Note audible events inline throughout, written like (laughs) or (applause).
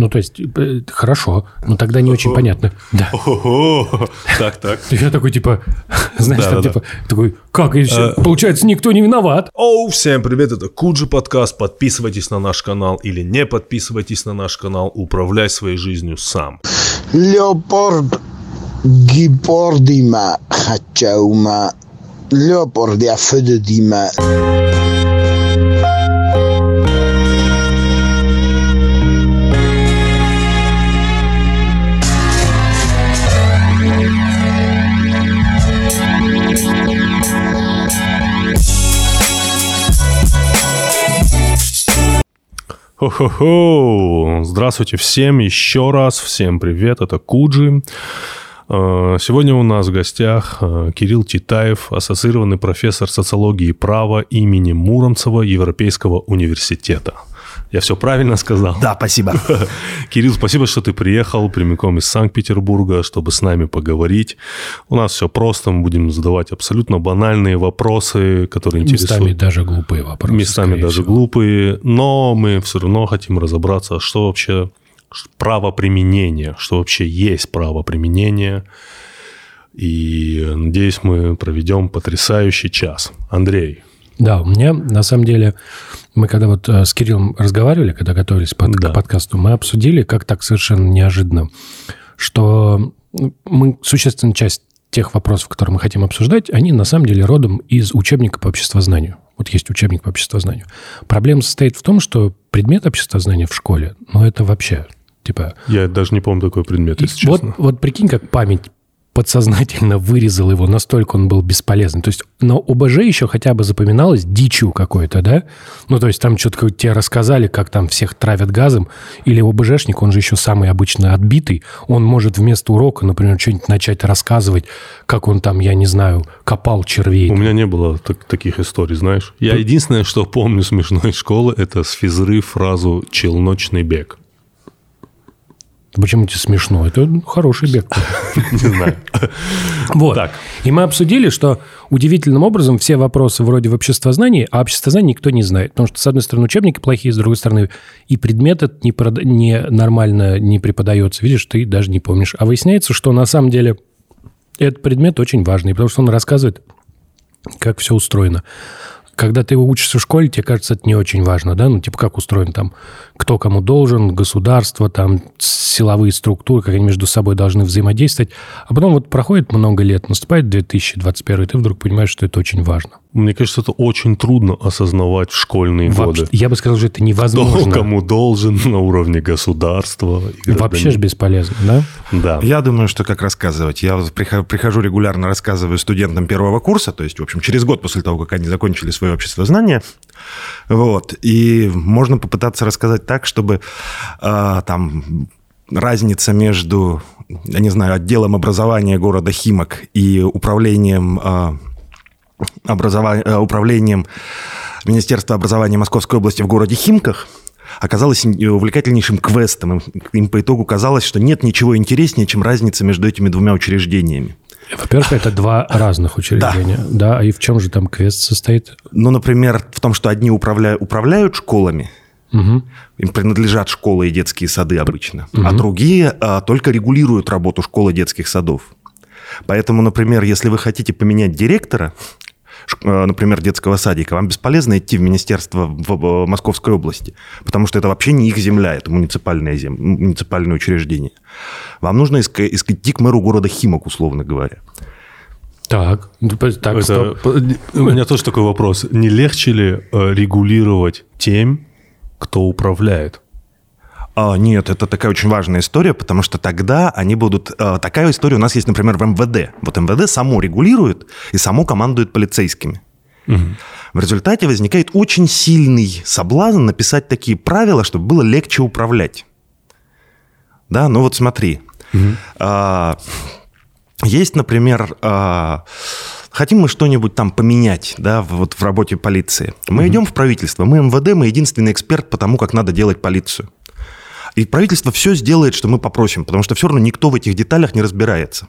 Ну, то есть, э, хорошо, но тогда не очень понятно. Да. Так, так. (laughs) Я такой, типа, (laughs) знаешь, там, типа, такой, как, получается, никто не виноват. Оу, всем привет, это Куджи подкаст. Подписывайтесь на наш канал или не подписывайтесь на наш канал. Управляй своей жизнью сам. Leopard Gipordima Hachauma Leopard a Хо-хо-хо! Здравствуйте всем еще раз. Всем привет, это Куджи. Э, сегодня у нас в гостях э, Кирилл Титаев, ассоциированный профессор социологии и права имени Муромцева Европейского университета. Я все правильно сказал? Да, спасибо. (laughs) Кирилл, спасибо, что ты приехал прямиком из Санкт-Петербурга, чтобы с нами поговорить. У нас все просто, мы будем задавать абсолютно банальные вопросы, которые интересуют. Местами даже глупые вопросы. Местами даже всего. глупые, но мы все равно хотим разобраться, что вообще право применения, что вообще есть право применения. И надеюсь, мы проведем потрясающий час. Андрей, да, у меня на самом деле, мы когда вот э, с Кириллом разговаривали, когда готовились под, да. к подкасту, мы обсудили, как так совершенно неожиданно, что мы существенная часть тех вопросов, которые мы хотим обсуждать, они на самом деле родом из учебника по обществознанию. Вот есть учебник по обществознанию. Проблема состоит в том, что предмет обществознания в школе, ну это вообще типа... Я даже не помню такой предмет, если вот, честно. Вот прикинь, как память подсознательно вырезал его, настолько он был бесполезный. То есть на ОБЖ еще хотя бы запоминалось дичью какой-то, да? Ну, то есть там что-то тебе рассказали, как там всех травят газом, или ОБЖшник, он же еще самый обычно отбитый, он может вместо урока, например, что-нибудь начать рассказывать, как он там, я не знаю, копал червей. У меня не было так, таких историй, знаешь. Я единственное, что помню смешной школы, это с физры фразу «челночный бег». Почему тебе смешно? Это хороший бег. (laughs) Не знаю. Вот. Так. И мы обсудили, что удивительным образом все вопросы вроде в обществознании, а обществознание никто не знает. Потому что, с одной стороны, учебники плохие, с другой стороны, и предмет этот не, прод... не нормально не преподается. Видишь, ты даже не помнишь. А выясняется, что на самом деле этот предмет очень важный, потому что он рассказывает, как все устроено когда ты учишься в школе, тебе кажется, это не очень важно, да? Ну, типа, как устроен там, кто кому должен, государство, там, силовые структуры, как они между собой должны взаимодействовать. А потом вот проходит много лет, наступает 2021, и ты вдруг понимаешь, что это очень важно. Мне кажется, это очень трудно осознавать в школьные Вообще, годы. Я бы сказал, что это невозможно. Кто кому должен на уровне государства. Вообще же бесполезно, да? Да. Я думаю, что как рассказывать. Я прихожу регулярно, рассказываю студентам первого курса, то есть, в общем, через год после того, как они закончили свое общество знания. Вот. И можно попытаться рассказать так, чтобы э, там разница между, я не знаю, отделом образования города Химок и управлением э, образования, э, управлением Министерства образования Московской области в городе Химках оказалось увлекательнейшим квестом. Им по итогу казалось, что нет ничего интереснее, чем разница между этими двумя учреждениями. Во-первых, это два разных учреждения. Да. да. И в чем же там квест состоит? Ну, например, в том, что одни управляют, управляют школами, Угу. Им принадлежат школы и детские сады обычно. Угу. А другие а, только регулируют работу школы и детских садов. Поэтому, например, если вы хотите поменять директора, например, детского садика, вам бесполезно идти в министерство в Московской области, потому что это вообще не их земля, это муниципальное, зем... муниципальное учреждение. Вам нужно искать, идти к мэру города Химок, условно говоря. Так, ну, так это, у меня тоже такой вопрос. Не легче ли э, регулировать тем, кто управляет? А, нет, это такая очень важная история, потому что тогда они будут... А, такая история у нас есть, например, в МВД. Вот МВД само регулирует и само командует полицейскими. Угу. В результате возникает очень сильный соблазн написать такие правила, чтобы было легче управлять. Да, ну вот смотри. Угу. А, есть, например, а, хотим мы что-нибудь там поменять, да, вот в работе полиции. Мы угу. идем в правительство, мы МВД, мы единственный эксперт по тому, как надо делать полицию. И правительство все сделает, что мы попросим, потому что все равно никто в этих деталях не разбирается.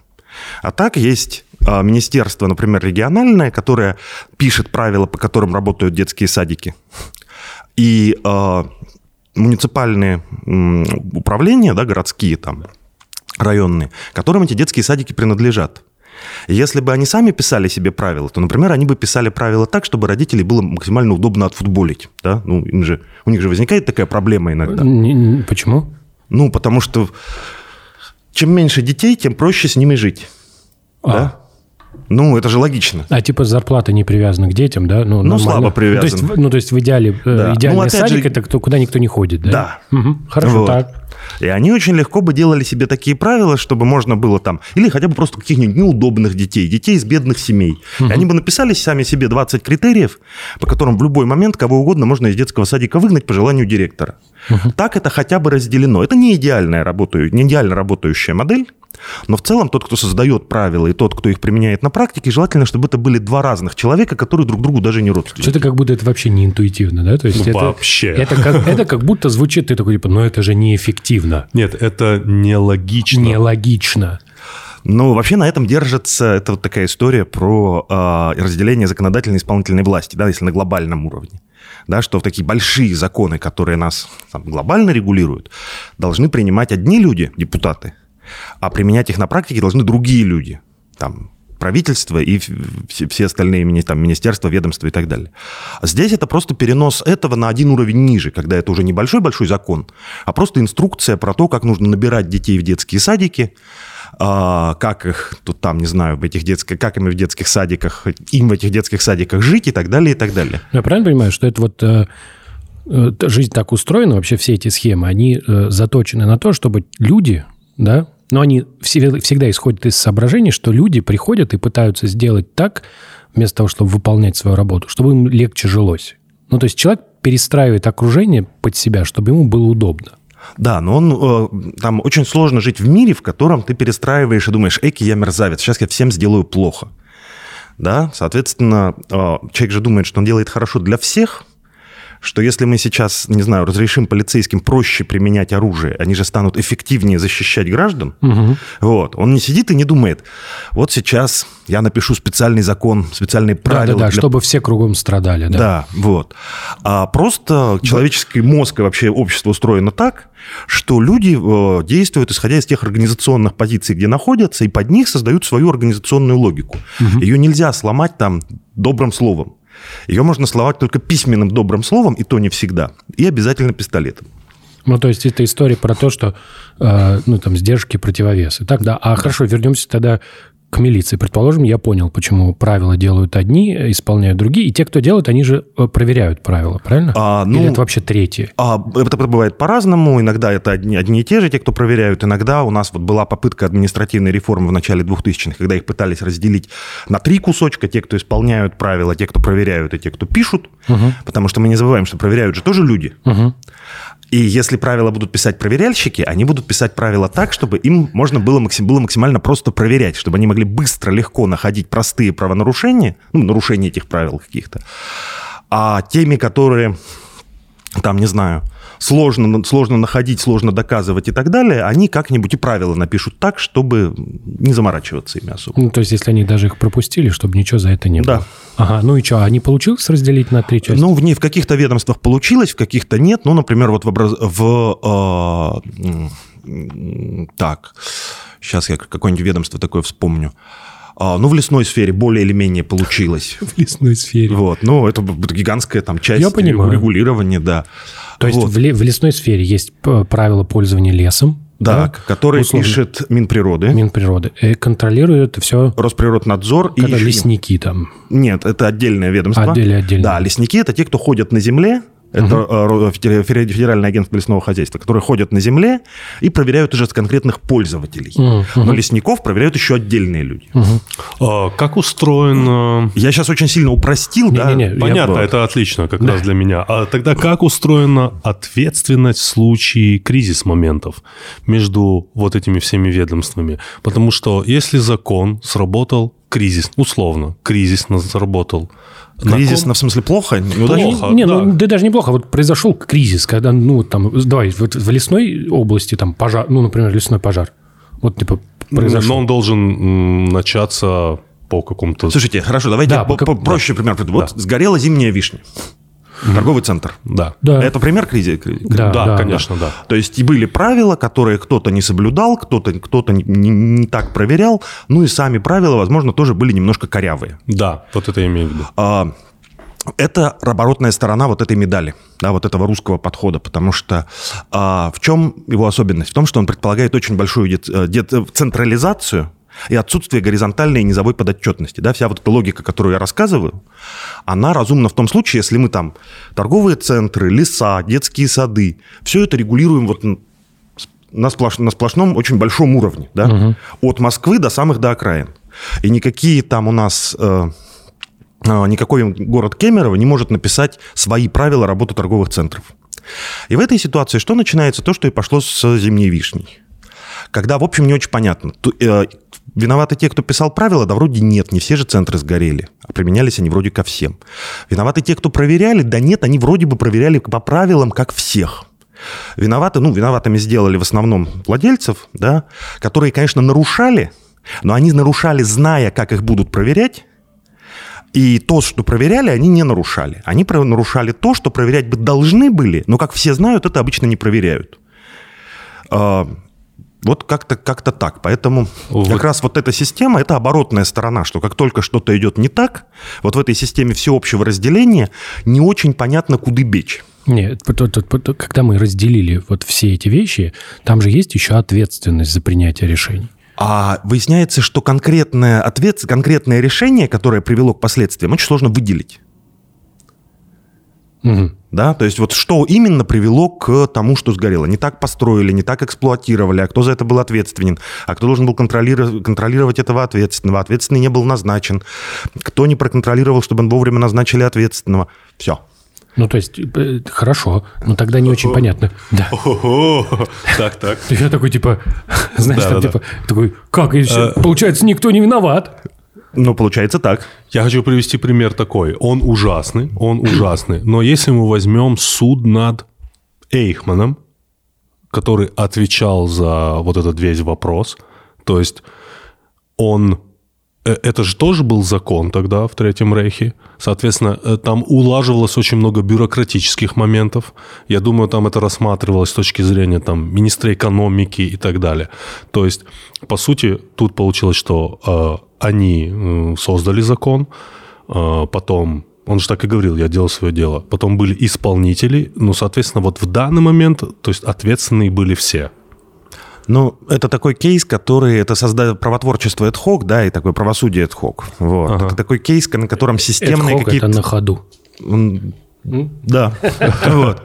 А так есть а, министерство, например, региональное, которое пишет правила, по которым работают детские садики. И а, муниципальные м, управления, да, городские там, районные, которым эти детские садики принадлежат. Если бы они сами писали себе правила, то, например, они бы писали правила так, чтобы родителей было максимально удобно отфутболить. Да? Ну, им же, у них же возникает такая проблема иногда. Почему? Ну, потому что чем меньше детей, тем проще с ними жить. А. Да? Ну, это же логично. А типа зарплата не привязана к детям, да? Ну, Ну, нормально. слабо привязана. Ну, то есть, ну, то есть в идеале э, Да. идеальный Ну, садик же- это кто, куда никто не ходит, да? Да. Мгм. Хорошо, Вот. так. И они очень легко бы делали себе такие правила, чтобы можно было там... Или хотя бы просто каких-нибудь неудобных детей, детей из бедных семей. И они бы написали сами себе 20 критериев, по которым в любой момент кого угодно можно из детского садика выгнать по желанию директора. Так это хотя бы разделено. Это не идеальная работаю, не идеально работающая модель, но в целом тот, кто создает правила, и тот, кто их применяет на практике, желательно, чтобы это были два разных человека, которые друг другу даже не родственники. Что-то как будто это вообще не интуитивно, да? То есть Ну, это, вообще. Это как, это как будто звучит, ты такой, типа, ну это же неэффективно, Нет, это нелогично. нелогично. Ну, вообще на этом держится, это вот такая история про э, разделение законодательной и исполнительной власти, да, если на глобальном уровне. Да, что в такие большие законы, которые нас там, глобально регулируют, должны принимать одни люди, депутаты, а применять их на практике должны другие люди, там, правительство и все, остальные мини- там, министерства, ведомства и так далее. Здесь это просто перенос этого на один уровень ниже, когда это уже не большой-большой закон, а просто инструкция про то, как нужно набирать детей в детские садики, а, как их тут там, не знаю, в этих детских, как им в детских садиках, им в этих детских садиках жить и так далее, и так далее. Ну, Я правильно понимаю, что это вот э, э, жизнь так устроена, вообще все эти схемы, они э, заточены на то, чтобы люди, да, но они все- всегда исходят из соображений, что люди приходят и пытаются сделать так, вместо того, чтобы выполнять свою работу, чтобы им легче жилось. Ну, то есть человек перестраивает окружение под себя, чтобы ему было удобно. Да, но он, э, там очень сложно жить в мире, в котором ты перестраиваешь и думаешь, эки, я мерзавец, сейчас я всем сделаю плохо. Да, соответственно, э, человек же думает, что он делает хорошо для всех, что если мы сейчас, не знаю, разрешим полицейским проще применять оружие, они же станут эффективнее защищать граждан, вот, он не сидит и не думает, вот сейчас я напишу специальный закон, специальные правила Да-да-да, для чтобы все кругом страдали, да. да, вот. А просто человеческий мозг и вообще общество устроено так, что люди э, действуют, исходя из тех организационных позиций, где находятся, и под них создают свою организационную логику. Ее нельзя сломать там добрым словом. Ее можно сломать только письменным добрым словом, и то не всегда, и обязательно пистолетом. Ну, то есть это история про то, что, э, ну, там, сдержки, противовесы. Так, да. А хорошо, вернемся тогда к милиции. Предположим, я понял, почему правила делают одни, исполняют другие, и те, кто делают, они же э, проверяют правила, правильно? А, ну- Или это вообще третьи? А это бывает по-разному. Иногда это одни, одни и те же, те, кто проверяют. Иногда у нас вот была попытка административной реформы в начале 2000-х, когда их пытались разделить на три кусочка. Те, кто исполняют правила, те, кто проверяют, и те, кто пишут. Потому что мы не забываем, что проверяют же тоже люди. И если правила будут писать проверяльщики, они будут писать правила так, чтобы им можно было, максим, было максимально просто проверять, чтобы они могли быстро, легко находить простые правонарушения, ну, нарушения этих правил каких-то. А теми, которые там, не знаю, сложно, сложно находить, сложно доказывать и так далее, они как-нибудь и правила напишут так, чтобы не заморачиваться ими особо. Ну, то есть если они даже их пропустили, чтобы ничего за это не Да. было. Ага, ну и что, они получилось разделить на три части? Ну, в, ней, в каких-то ведомствах получилось, в каких-то нет. Ну, например, вот в... образ- в э, так, сейчас я какое-нибудь ведомство такое вспомню. А, ну, в лесной сфере более или менее получилось. (laughs) в лесной сфере. Вот, ну, это гигантская там часть Я понимаю. регулирования, да. То есть Вот. в, в лесной сфере есть правила пользования лесом, Да, который условно. пишет Минприроды. Минприроды, и контролирует это все, Росприроднадзор и когда еще- лесники там. Нет, это отдельное ведомство. Отдельно, отдельно. Да, лесники это те, кто ходят на земле. Это э, федер- Федеральное агентство лесного хозяйства, которые ходят на земле и проверяют уже с конкретных пользователей. Мгм. Но лесников проверяют еще отдельные люди. А, как устроено... Я сейчас очень сильно упростил, да? Не-не-не, Я Понятно, бы- это отлично как раз для меня. А тогда как устроена ответственность в случае кризис-моментов между вот этими всеми ведомствами? Потому что если закон сработал, кризис, условно, кризисно сработал. на Кризисно, ком- в смысле, плохо? Неудачно? Плохо. Не, да. ну да даже неплохо. Вот произошел кризис, когда, ну, там, давай, вот в лесной области, там, пожар, ну, например, лесной пожар. Вот, типа, произошел. Но он должен начаться по какому-то... Слушайте, хорошо, давайте Да, по- по- проще пример. приведу. Вот сгорела зимняя вишня. Торговый центр. Да. Да. Это пример кризиса? Да, Да, да, конечно, да. То есть и были правила, которые кто-то не соблюдал, кто-то кто не, не- не так проверял, ну и сами правила, возможно, тоже были немножко корявые. Да, вот это я имею в виду. А, Это оборотная сторона вот этой медали, да, вот этого русского подхода, потому что а, в чем его особенность? В том, что он предполагает очень большую дет- э, дет- централизацию и отсутствие горизонтальной низовой подотчетности. Да, вся вот эта логика, которую я рассказываю, она разумна в том случае, если мы там торговые центры, леса, детские сады, все это регулируем вот на, сплош- на сплошном очень большом уровне, да, от Москвы до самых до окраин. И никакие там у нас э, а, никакой город Кемерово не может написать свои правила работы торговых центров. И в этой ситуации что начинается? То, что и пошло с зимней вишней. Когда, в общем, не очень понятно. Виноваты те, кто писал правила? Да вроде нет, не все же центры сгорели. А применялись они вроде ко всем. Виноваты те, кто проверяли? Да нет, они вроде бы проверяли по правилам, как всех. Виноваты, ну, виноватыми сделали в основном владельцев, да, которые, конечно, нарушали, но они нарушали, зная, как их будут проверять, и то, что проверяли, они не нарушали. Они нарушали то, что проверять бы должны были, но, как все знают, это обычно не проверяют. Вот как-то как так. Поэтому Вот. как раз вот эта система – это оборотная сторона, что как только что-то идет не так, вот в этой системе всеобщего разделения не очень понятно, куда бечь. Нет, когда мы разделили вот все эти вещи, там же есть еще ответственность за принятие решений. А выясняется, что конкретное, ответ, конкретное решение, которое привело к последствиям, очень сложно выделить. Мгм. Да, то есть вот что именно привело к тому, что сгорело. Не так построили, не так эксплуатировали, а кто за это был ответственен, а кто должен был контролировать, контролировать этого ответственного. Ответственный не был назначен. Кто не проконтролировал, чтобы вовремя назначили ответственного. Все. Ну, то есть, э, хорошо, но тогда не очень понятно. Да. Так, так. Я такой, типа, (laughs) знаешь, там, типа, такой, как, всё? получается, никто не виноват. Ну, получается так. Я хочу привести пример такой. Он ужасный, он (clears throat) ужасный. Но если мы возьмем суд над Эйхманом, который отвечал за вот этот весь вопрос, то есть он... э, Это же тоже был закон тогда в Третьем Рейхе. Соответственно, э, там улаживалось очень много бюрократических моментов. Я думаю, там это рассматривалось с точки зрения там, министра экономики и так далее. То есть, по сути, тут получилось, что э, они э, создали закон, э, потом он же так и говорил, я делал свое дело. Потом были исполнители, ну, соответственно, вот в данный момент, то есть ответственные были все. Ну, это такой кейс, который... Это создает правотворчество ad hoc, да, и такое правосудие ad hoc. Вот. Ага. Это такой кейс, на котором системные какие-то... это на ходу. Да. (laughs) Вот.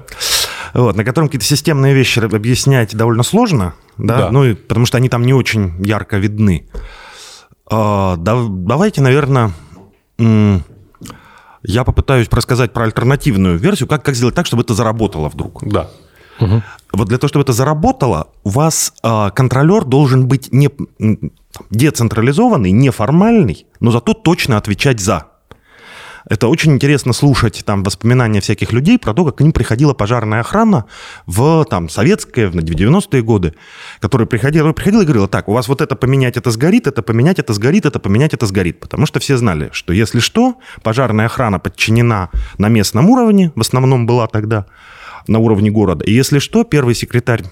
Вот, на котором какие-то системные вещи объяснять довольно сложно, да, Да. ну и потому что они там не очень ярко видны. А, да- давайте, наверное, я попытаюсь рассказать про альтернативную версию, как, как сделать так, чтобы это заработало вдруг. Да. Вот для того, чтобы это заработало, у вас а, контролер должен быть не децентрализованный, неформальный, но зато точно отвечать за. Это очень интересно слушать там воспоминания всяких людей про то, как к ним приходила пожарная охрана в там советские, в 90-е годы, которая приходила, приходила и говорила, так, у вас вот это поменять, это сгорит, это поменять, это сгорит, это поменять, это сгорит. Потому что все знали, что если что, пожарная охрана подчинена на местном уровне, в основном была тогда, на уровне города. И если что, первый секретарь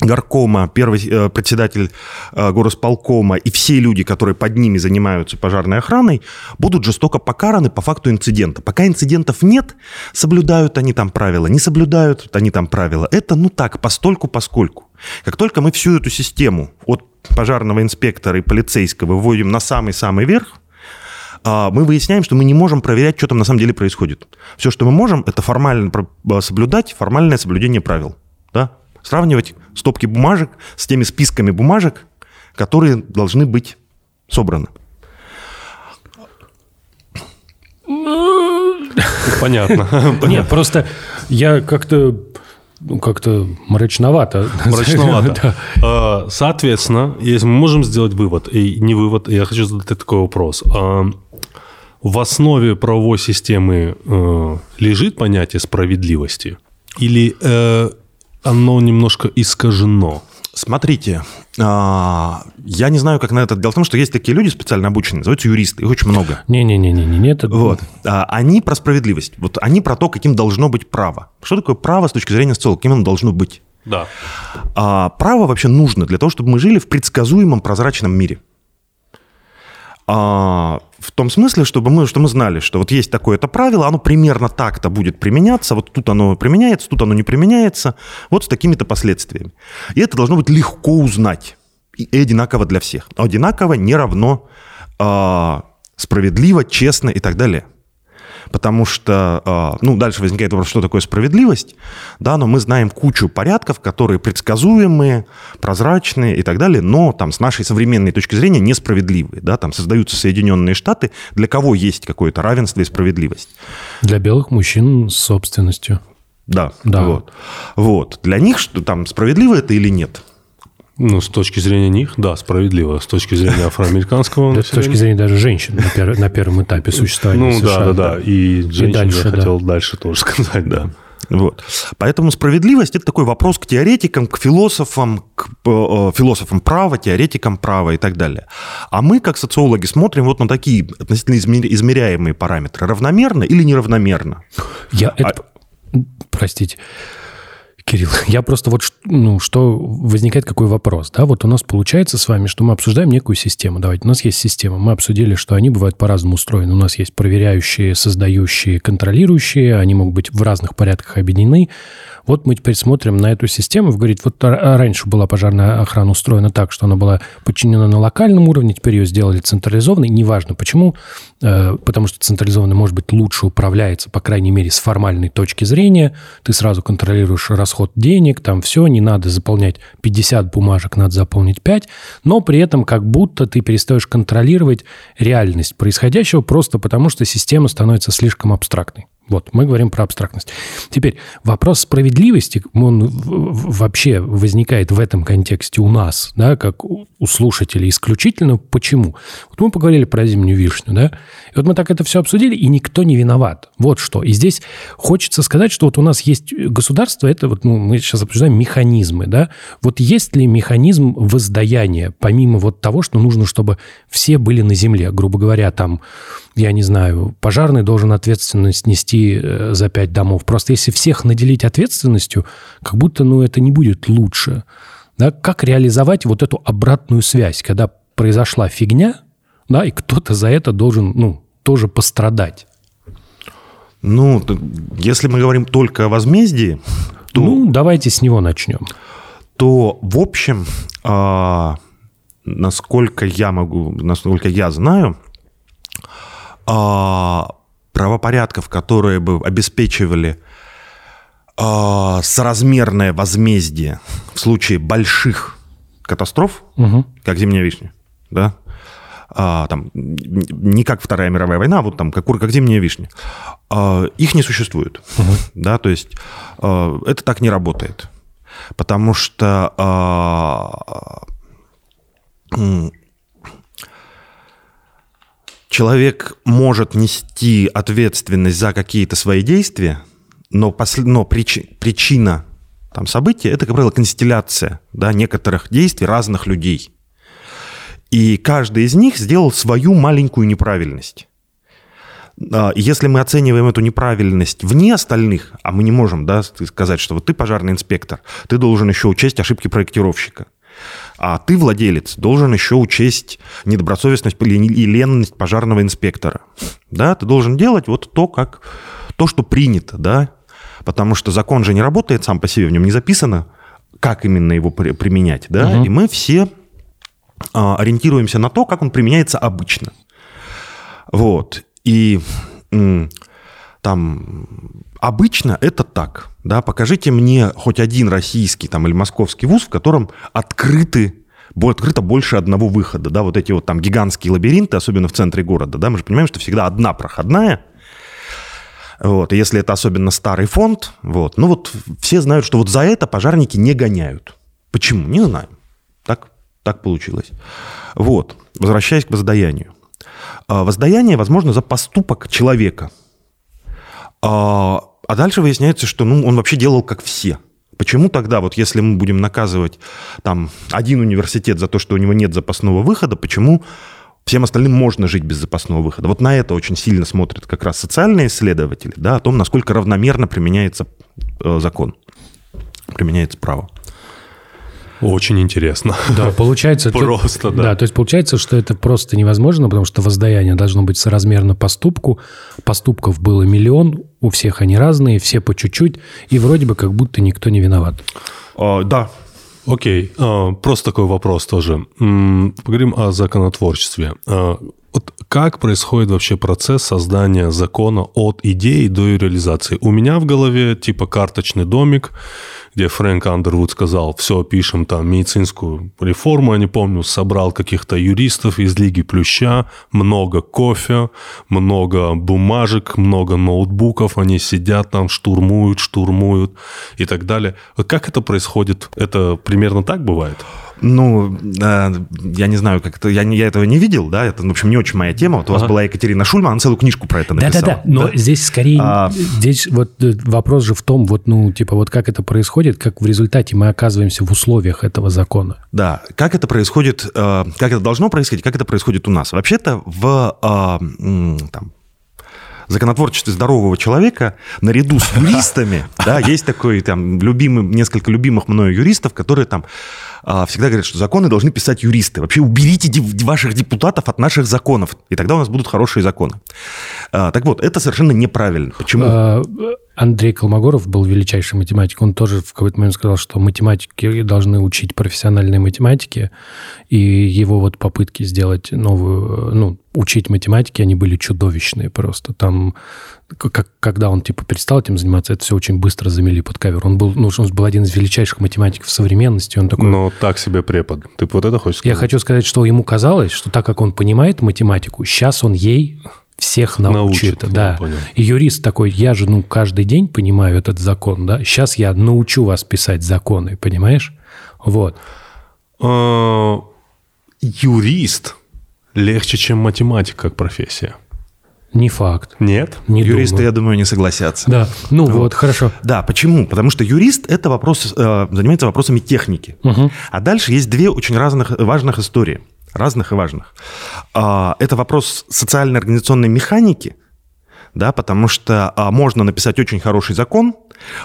горкома, первый э, председатель э, горосполкома и все люди, которые под ними занимаются пожарной охраной, будут жестоко покараны по факту инцидента. Пока инцидентов нет, соблюдают они там правила, не соблюдают они там правила. Это ну так, постольку поскольку. Как только мы всю эту систему от пожарного инспектора и полицейского выводим на самый-самый верх, мы выясняем, что мы не можем проверять, что там на самом деле происходит. Все, что мы можем, это формально а, соблюдать формальное соблюдение правил. Да? Сравнивать стопки бумажек с теми списками бумажек, которые должны быть собраны. Понятно. (laughs) Нет, просто я как-то ну, как-то мрачновато. Мрачновато. (laughs) Да. А, Соответственно, если мы можем сделать вывод, и не вывод, я хочу задать такой вопрос. В основе правовой системы э, лежит понятие справедливости? Или э, оно немножко искажено? Смотрите, а, я не знаю, как на это. Дело в том, что есть такие люди специально обученные, называются юристы, их очень много. Не-не-не, не это... Вот. А, они про справедливость. Вот они про то, каким должно быть право. Что такое право с точки зрения социолога? Каким оно должно быть? Да. А, право вообще нужно для того, чтобы мы жили в предсказуемом прозрачном мире. А, в том смысле, чтобы мы, что мы знали, что вот есть такое-то правило, оно примерно так-то будет применяться, вот тут оно применяется, тут оно не применяется, вот с такими-то последствиями. И это должно быть легко узнать и одинаково для всех. Одинаково не равно э, справедливо, честно и так далее потому что, а, ну, дальше возникает вопрос, что такое справедливость, да, но мы знаем кучу порядков, которые предсказуемые, прозрачные и так далее, но там с нашей современной точки зрения несправедливые, да, там создаются Соединенные Штаты, для кого есть какое-то равенство и справедливость? Для белых мужчин с собственностью. Да, да. Вот. вот. Для них что там справедливо это или нет? Ну, с точки зрения них, да, справедливо. С точки зрения афроамериканского С точки зрения даже женщин на, пер, на первом этапе существования Ну, да, да, да. И женщин я хотел дальше тоже (laughs) сказать, да. Вот. Поэтому справедливость – это такой вопрос к теоретикам, к философам, к э, философам права, теоретикам права и так далее. А мы, как социологи, смотрим вот на такие относительно измеряемые параметры. Равномерно или неравномерно? Я а... это... Простите. Кирилл, (laughs) я просто вот, ну, что возникает какой вопрос, да, вот у нас получается с вами, что мы обсуждаем некую систему, давайте, у нас есть система, мы обсудили, что они бывают по-разному устроены, у нас есть проверяющие, создающие, контролирующие, они могут быть в разных порядках объединены, вот мы теперь смотрим на эту систему, говорит, вот раньше была пожарная охрана устроена так, что она была подчинена на локальном уровне, теперь ее сделали централизованной, неважно почему, э, потому что централизованный, может быть, лучше управляется, по крайней мере, с формальной точки зрения, ты сразу контролируешь расход денег, там все, не надо заполнять 50 бумажек, надо заполнить 5, но при этом как будто ты перестаешь контролировать реальность происходящего просто потому, что система становится слишком абстрактной. Вот, мы говорим про абстрактность. Теперь вопрос справедливости, он вообще возникает в этом контексте у нас, да, как у слушателей исключительно. Почему? Вот мы поговорили про зимнюю вишню, да, и вот мы так это все обсудили, и никто не виноват. Вот что. И здесь хочется сказать, что вот у нас есть государство, это вот, ну, мы сейчас обсуждаем механизмы, да, вот есть ли механизм воздаяния, помимо вот того, что нужно, чтобы все были на земле, грубо говоря, там, я не знаю, пожарный должен ответственность нести э, за пять домов. Просто если всех наделить ответственностью, как будто, ну, это не будет лучше. Да? Как реализовать вот эту обратную связь, когда произошла фигня, да, и кто-то за это должен, ну, тоже пострадать? Ну, если мы говорим только о возмездии, то... Ну, давайте с него начнем. То, в общем, а, насколько я могу, насколько я знаю, правопорядков, которые бы обеспечивали а, соразмерное возмездие в случае больших катастроф, угу. как зимняя вишня, да, а, там, не как Вторая мировая война, а вот там, как, как зимняя вишня, а, их не существует. Угу. Да, то есть а, это так не работает. Потому что а, человек может нести ответственность за какие-то свои действия, но, посл... но прич... причина там, события – это, как правило, констелляция да, некоторых действий разных людей. И каждый из них сделал свою маленькую неправильность. А, если мы оцениваем эту неправильность вне остальных, а мы не можем да, сказать, что вот ты пожарный инспектор, ты должен еще учесть ошибки проектировщика. А ты, владелец, должен еще учесть недобросовестность и ленность пожарного инспектора. Да, ты должен делать вот то, как, то, что принято, да, потому что закон же не работает сам по себе, в нем не записано, как именно его применять, да, угу. и мы все а, ориентируемся на то, как он применяется обычно. Вот, и там обычно это так, да, покажите мне хоть один российский там или московский вуз, в котором открыты открыто больше одного выхода, да, вот эти вот там гигантские лабиринты, особенно в центре города, да, мы же понимаем, что всегда одна проходная, вот, если это особенно старый фонд, вот, ну вот все знают, что вот за это пожарники не гоняют. Почему? Не знаю. Так, так получилось. Вот, возвращаясь к воздаянию. А, воздаяние возможно за поступок человека – а, а дальше выясняется, что ну, он вообще делал как все. Почему тогда, вот если мы будем наказывать там один университет за то, что у него нет запасного выхода, почему всем остальным можно жить без запасного выхода? Вот на это очень сильно смотрят как раз социальные исследователи, да, о том, насколько равномерно применяется э, закон, применяется право. Очень интересно. Да, (laughs) получается... Просто, да. Да, то есть получается, что это просто невозможно, потому что воздаяние должно быть соразмерно поступку. Поступков было миллион, у всех они разные, все по чуть-чуть, и вроде бы как будто никто не виноват. А, да, Окей, а, просто такой вопрос тоже. Поговорим о законотворчестве. Вот как происходит вообще процесс создания закона от идеи до реализации? У меня в голове типа карточный домик, где Фрэнк Андервуд сказал, все, пишем там медицинскую реформу, я не помню, собрал каких-то юристов из Лиги Плюща, много кофе, много бумажек, много ноутбуков, они сидят там, штурмуют, штурмуют и так далее. Вот как это происходит? Это примерно так бывает? Ну, э, я не знаю, как это, я, я этого не видел, да, это, в общем, не очень моя тема. Вот у вас была Екатерина Шульман, она целую книжку про это написала. Да-да-да, но да? здесь скорее, а... здесь вот э, вопрос же в том, вот, ну, типа, вот как это происходит, как в результате мы оказываемся в условиях этого закона. Да, как это происходит, э, как это должно происходить, как это происходит у нас. Вообще-то в, там, законотворчестве здорового человека наряду с (laughs) юристами, да, есть такой там любимый, несколько любимых мною юристов, которые там всегда говорят, что законы должны писать юристы. Вообще уберите ваших депутатов от наших законов, и тогда у нас будут хорошие законы. А, так вот, это совершенно неправильно. Почему? А, Андрей Колмогоров был величайший математик. Он тоже в какой-то момент сказал, что математики должны учить профессиональной математике, и его вот попытки сделать новую, ну, учить математике, они были чудовищные просто. Там, как, когда он, типа, перестал этим заниматься, это все очень быстро замели под ковер. Он был, ну, он был один из величайших математиков современности. Он такой... Но так себе препод. Ты вот это хочешь сказать? Я хочу сказать, что ему казалось, что так как он понимает математику, сейчас он ей всех научит. научит да. Понял. И юрист такой, я же ну каждый день понимаю этот закон, да, сейчас я научу вас писать законы, понимаешь? Вот. А, юрист легче, чем математик как профессия. Не факт. Нет? Не Юристы, думаю. я думаю, не согласятся. Да, ну вот, вот хорошо. Да, почему? Потому что юрист это вопрос, э, занимается вопросами техники. Угу. А дальше есть две очень разных, важных истории разных и важных. А, это вопрос социальной организационной механики, да, потому что а, можно написать очень хороший закон,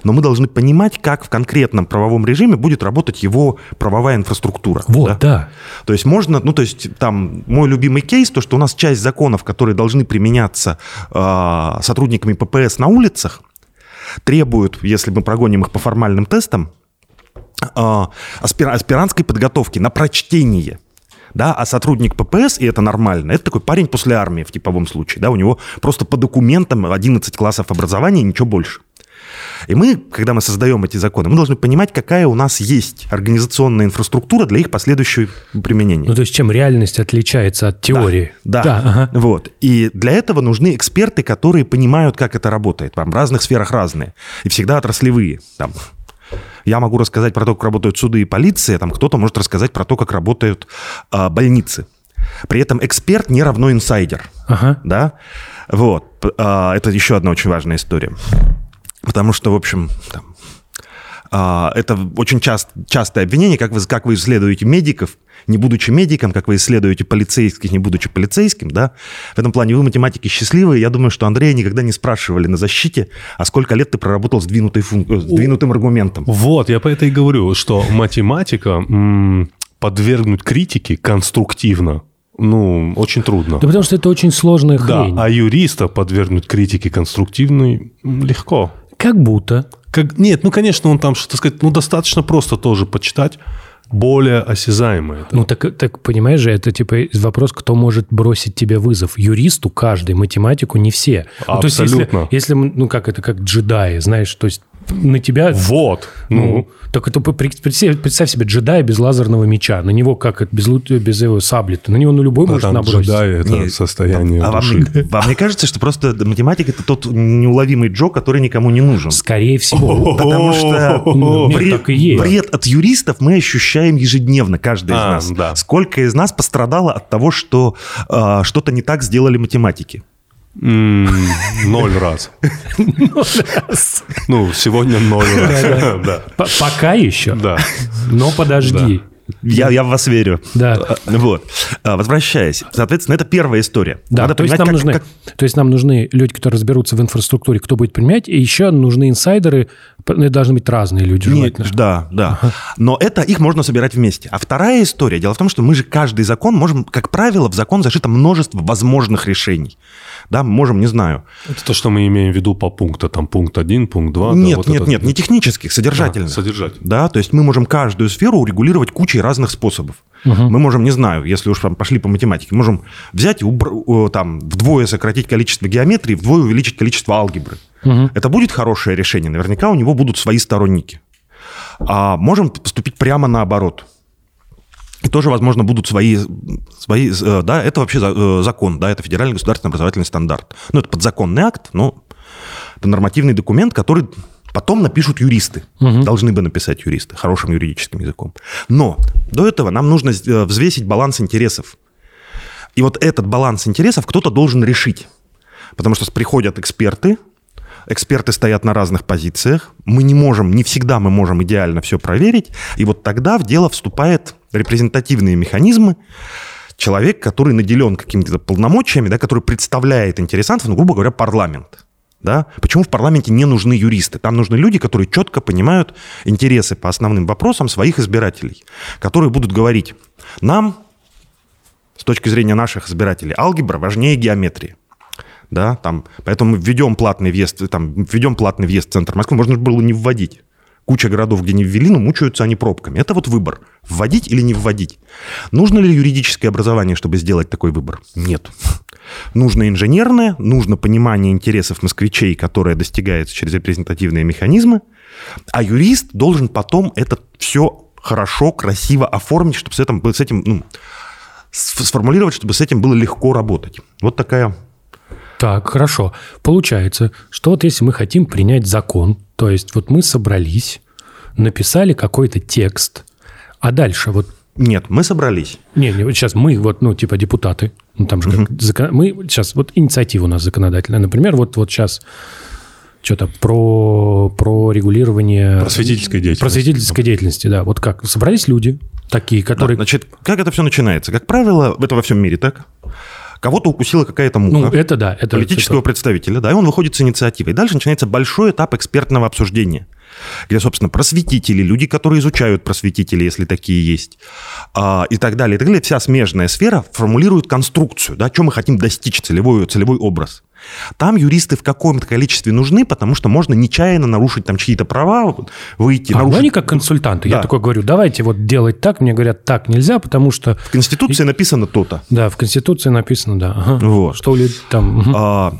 но мы должны понимать, как в конкретном правовом режиме будет работать его правовая инфраструктура. Вот, да. да. То есть можно, ну то есть там мой любимый кейс, то, что у нас часть законов, которые должны применяться э, сотрудниками ППС на улицах, требуют, если мы прогоним их по формальным тестам, э, аспир, аспирантской подготовки на прочтение да, а сотрудник ППС, и это нормально, это такой парень после армии в типовом случае, да, у него просто по документам 11 классов образования ничего больше. И мы, когда мы создаем эти законы, мы должны понимать, какая у нас есть организационная инфраструктура для их последующего применения. Ну, то есть чем реальность отличается от теории. Да, да. да ага. вот. И для этого нужны эксперты, которые понимают, как это работает. Там в разных сферах разные. И всегда отраслевые. Там я могу рассказать про то, как работают суды и полиция, там кто-то может рассказать про то, как работают э, больницы. При этом эксперт не равно инсайдер. Ага. Да? Вот. Э, это еще одна очень важная история. Потому что, в общем, там, это очень част, частое обвинение, как вы, как вы исследуете медиков, не будучи медиком, как вы исследуете полицейских, не будучи полицейским, да, в этом плане вы математики счастливые. Я думаю, что Андрея никогда не спрашивали на защите, а сколько лет ты проработал с, двинутой фун... Э, с двинутым аргументом. Вот, я по это и говорю, что математика м- подвергнуть критике конструктивно ну, очень трудно. Да потому что это очень сложная хрень. Да, а юриста подвергнуть критике конструктивной легко. Как будто. Как... Нет, ну, конечно, он там, что сказать, ну, достаточно просто тоже почитать более осязаемое. Ну, так, так понимаешь же, это типа вопрос, кто может бросить тебе вызов. Юристу каждый, математику не все. Абсолютно. Ну, то есть, если, если, ну, как это, как джедаи, знаешь, то есть на тебя... Вот. Ну, ну. так это представь, представь себе джедая без лазерного меча. На него как это, без, без его сабли На него на любой да, может набросить. Джедай это не, состояние а души. Вам, вам не кажется, что просто математика это тот неуловимый Джо, который никому не нужен? Скорее всего. Потому что бред от юристов мы ощущаем ежедневно, каждый из а, нас. Сколько из нас пострадало от того, что а, что-то не так сделали математики? М, (laughs) Ноль раз. Ну, сегодня ноль раз. Пока еще. Да. Но подожди. Я, я в вас верю. Да. А, Вот. А, Возвращаясь. Соответственно, это первая история. Да, Надо то есть, нам как- нужны, как- то есть нам нужны люди, которые разберутся в инфраструктуре, кто будет применять, и еще нужны инсайдеры, п- ну, это должны быть разные люди, Нет, желательно. да, да. Но это их можно собирать вместе. А вторая история. Дело в том, что мы же каждый закон можем, как правило, в закон зашито множество возможных решений. Да, мы можем, не знаю. Это то, что мы имеем в виду по пункту. Там пункт 1, пункт 2. нет, нет, нет, не технических, содержательных. содержательных. Да, то есть мы можем каждую сферу урегулировать кучей разных способов. Мы можем, не знаю, если уж там пошли по математике, можем взять и убр- там, вдвое сократить количество геометрии, вдвое увеличить количество алгебры. Это будет хорошее решение. Наверняка у него будут свои сторонники. А можем поступить прямо наоборот. И тоже, возможно, будут свои, свои э, да, это вообще э, закон, да, это федеральный государственный образовательный стандарт. Ну, это подзаконный акт, но это нормативный документ, который потом напишут юристы. Должны бы написать юристы хорошим юридическим языком. Но до этого нам нужно э, взвесить баланс интересов. И вот этот баланс интересов кто-то должен решить. Потому что приходят эксперты, эксперты стоят на разных позициях, мы не можем, не всегда мы можем идеально все проверить, и вот тогда в дело вступают репрезентативные механизмы, человек, который наделен какими-то полномочиями, да, который представляет интересантов, ну, грубо говоря, парламент. Да? Почему в парламенте не нужны юристы? Там нужны люди, которые четко понимают интересы по основным вопросам своих избирателей, которые будут говорить, нам, с точки зрения наших избирателей, алгебра важнее геометрии. Да, там, поэтому введем платный въезд, там, введем платный въезд в центр Москвы, можно же было не вводить. Куча городов, где не ввели, но мучаются они пробками. Это вот выбор. Вводить или не вводить. Нужно ли юридическое образование, чтобы сделать такой выбор? Нет. Нужно инженерное, нужно понимание интересов москвичей, которое достигается через репрезентативные механизмы, а юрист должен потом это все хорошо, красиво оформить, чтобы с этим, с этим ну, сформулировать, чтобы с этим было легко работать. Вот такая Так, хорошо. Получается, что вот если мы хотим принять закон, то есть вот мы собрались, написали какой-то текст, а дальше вот Нет, мы собрались. Не, не, вот сейчас мы, вот, ну, типа депутаты, ну, там же как закон- мы сейчас, вот инициатива у нас законодательная, например, вот, вот сейчас что-то про, про регулирование... Просветительской деятельности. Просветительской деятельности, да. Вот как, собрались люди такие, Да, которые... значит, как это все начинается? Как правило, это во всем мире так. Кого-то укусила какая-то муха. ну, это да, это... политического это- представителя, да, и он выходит с инициативой. Дальше начинается большой этап экспертного обсуждения, где, собственно, просветители, люди, которые изучают просветители, если такие есть, а, и так далее, и так далее, вся смежная сфера формулирует конструкцию, да, что мы хотим достичь, целевой, целевой образ. Там юристы в каком-то количестве нужны, потому что можно нечаянно нарушить там чьи-то права, выйти, А, нарушить... они как консультанты. Я Да. такой говорю, давайте вот делать так. Мне говорят, так нельзя, потому что... В Конституции написано то-то. Да, в Конституции написано, да. ага. Вот. Что людей там... А,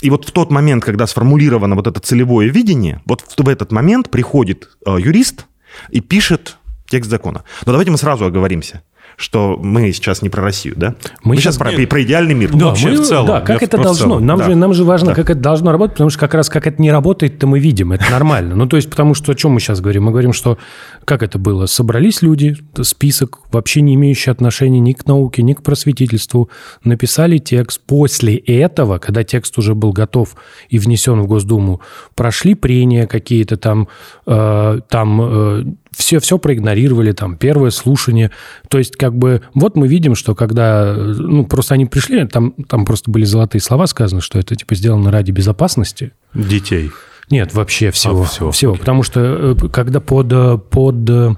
И вот в тот момент, когда сформулировано вот это целевое видение, вот в этот момент приходит э, юрист и пишет текст закона. Но давайте мы сразу оговоримся, что мы сейчас не про Россию, да? Мы Мы, сейчас сейчас- про, про идеальный мир. Да, Вообще мы- в целом, да, как я это должно. целом, Нам, да. же, нам же важно, Да. как это должно работать, потому что как раз как это не работает, то мы видим, это нормально. Ну, то есть, потому что о чем мы сейчас говорим? Мы говорим, что как это было? Собрались люди, список, вообще не имеющий отношения ни к науке, ни к просветительству, написали текст. После этого, когда текст уже был готов и внесен в Госдуму, прошли прения какие-то там, э, там э, все, все проигнорировали, там, первое слушание. То есть, как бы, вот мы видим, что когда, ну, просто они пришли, там, там просто были золотые слова сказаны, что это, типа, сделано ради безопасности. Детей. Нет, вообще всего. А, всего, всего. Потому что, э, когда под, э, под, э,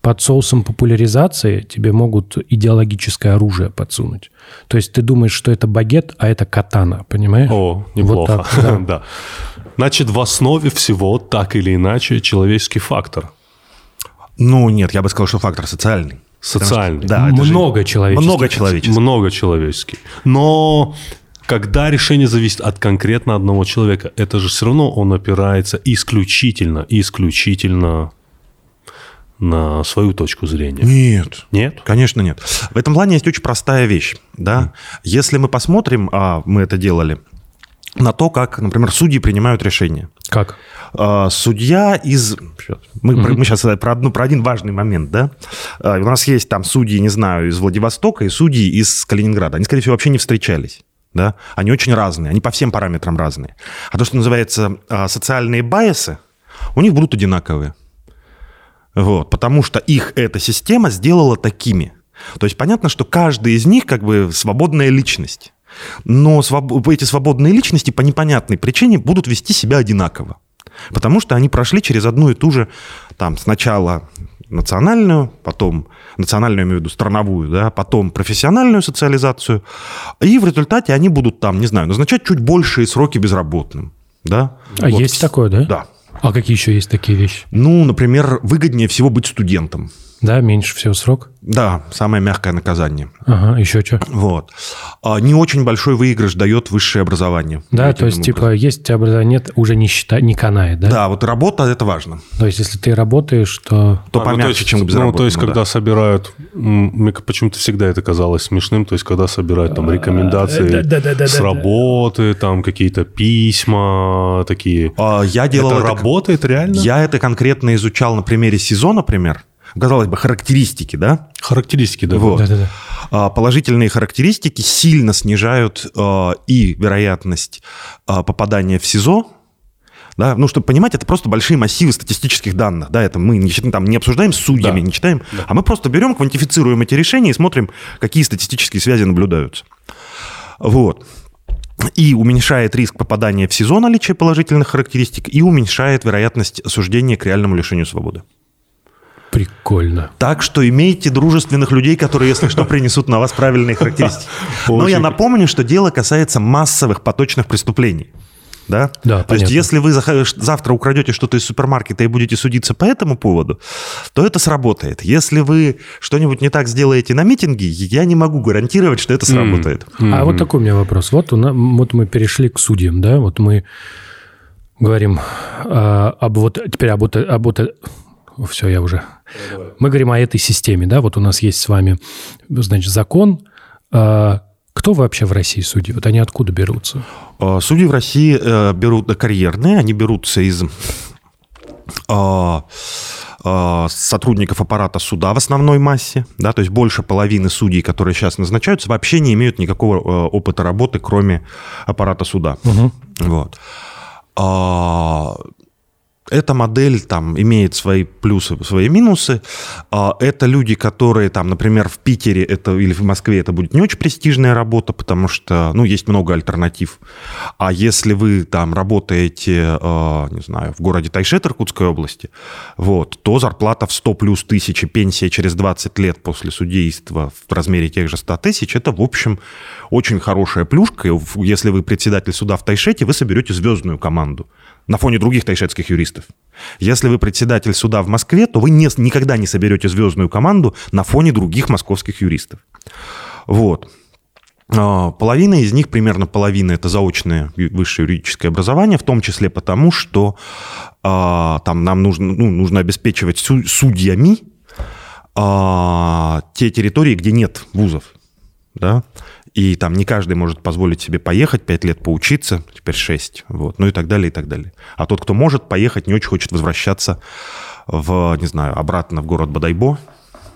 под соусом популяризации тебе могут идеологическое оружие подсунуть. То есть, ты думаешь, что это багет, а это катана, понимаешь? О, неплохо. Вот так, да. (laughs) да. Значит, в основе всего, так или иначе, человеческий фактор. Ну, нет, я бы сказал, что фактор социальный. Социальный. Да, это же- Много человеческих. Много человеческих. Много человеческий. Но когда решение зависит от конкретно одного человека, это же все равно он опирается исключительно, исключительно на свою точку зрения. Нет. Нет? Конечно, нет. В этом плане есть очень простая вещь. Да? Если мы посмотрим, а мы это делали, на то, как, например, судьи принимают решения. Как? А, Судья из... Мы, про- мы сейчас про, одну, про один важный момент, да? А, У нас есть там судьи, не знаю, из Владивостока и судьи из Калининграда. Они, скорее всего, вообще не встречались. да, они очень разные, они по всем параметрам разные. А то, что называется а, социальные байесы, у них будут одинаковые. Вот, потому что их эта система сделала такими. То есть понятно, что каждый из них как бы свободная личность. Но своб... эти свободные личности по непонятной причине будут вести себя одинаково. Потому что они прошли через одну и ту же, там, сначала национальную, потом национальную, я имею в виду страновую, да, потом профессиональную социализацию, и в результате они будут там, не знаю, назначать чуть большие сроки безработным, да. А вот. есть такое, да? Да. А какие еще есть такие вещи? Ну, например, выгоднее всего быть студентом. Да, меньше всего срок? Да, самое мягкое наказание. Ага, еще что? Вот. А не очень большой выигрыш дает высшее образование. Да, то есть, типа, есть образование, нет, уже не считает, не канает, да? Да, вот работа – это важно. То есть, если ты работаешь, то... То а, помягче, ну, то есть, чем безработным. Ну, то есть, когда да. собирают, мне почему-то всегда это казалось смешным, то есть, когда собирают там рекомендации да, да, с работы, там какие-то письма такие. А, я делал это работает реально? Я это конкретно изучал на примере СИЗО, например казалось бы, характеристики, да? Характеристики, да. Вот. Да, да, да. Положительные характеристики сильно снижают а, и вероятность а, попадания в СИЗО, да, ну, чтобы понимать, это просто большие массивы статистических данных. Да, это мы не, там, не обсуждаем с судьями, да. не читаем, да. а мы просто берем, квантифицируем эти решения и смотрим, какие статистические связи наблюдаются. Вот. И уменьшает риск попадания в СИЗО наличие положительных характеристик, и уменьшает вероятность осуждения к реальному лишению свободы. Прикольно. Так что имейте дружественных людей, которые, если что, принесут на вас правильные характеристики. (laughs) Но я напомню, что дело касается массовых поточных преступлений. Да? Да, То есть, если вы завтра украдете что-то из супермаркета и будете судиться по этому поводу, то это сработает. Если вы что-нибудь не так сделаете на митинге, я не могу гарантировать, что это сработает. Mm. Mm-hmm. А вот такой у меня вопрос. Вот, у нас, вот мы перешли к судьям, да, вот мы говорим а, об вот теперь об, об, об все, я уже... Мы говорим о этой системе, да, вот у нас есть с вами, значит, закон. А, кто вообще в России судьи? Вот они откуда берутся? А, судьи в России э, берут карьерные, они берутся из а, сотрудников аппарата суда в основной массе, да, то есть больше половины судей, которые сейчас назначаются, вообще не имеют никакого э, опыта работы, кроме аппарата суда. Угу. Вот. Эта модель там имеет свои плюсы, свои минусы. А, это люди, которые там, например, в Питере это, или в Москве это будет не очень престижная работа, потому что, ну, есть много альтернатив. А если вы там работаете, а, не знаю, в городе Тайшет Иркутской области, вот, то зарплата в 100 плюс тысячи, пенсия через 20 лет после судейства в размере тех же 100 тысяч, это, в общем, очень хорошая плюшка. Если вы председатель суда в Тайшете, вы соберете звездную команду на фоне других тайшетских юристов. Если вы председатель суда в Москве, то вы не, никогда не соберете звездную команду на фоне других московских юристов. Вот. А, половина из них, примерно половина, это заочное высшее юридическое образование, в том числе потому, что а, там нам нужно, ну, нужно обеспечивать судьями а, те территории, где нет вузов. Да? И там не каждый может позволить себе поехать, 5 лет поучиться, теперь 6, вот, ну и так далее, и так далее. А тот, кто может поехать, не очень хочет возвращаться в, не знаю, обратно в город Бадайбо,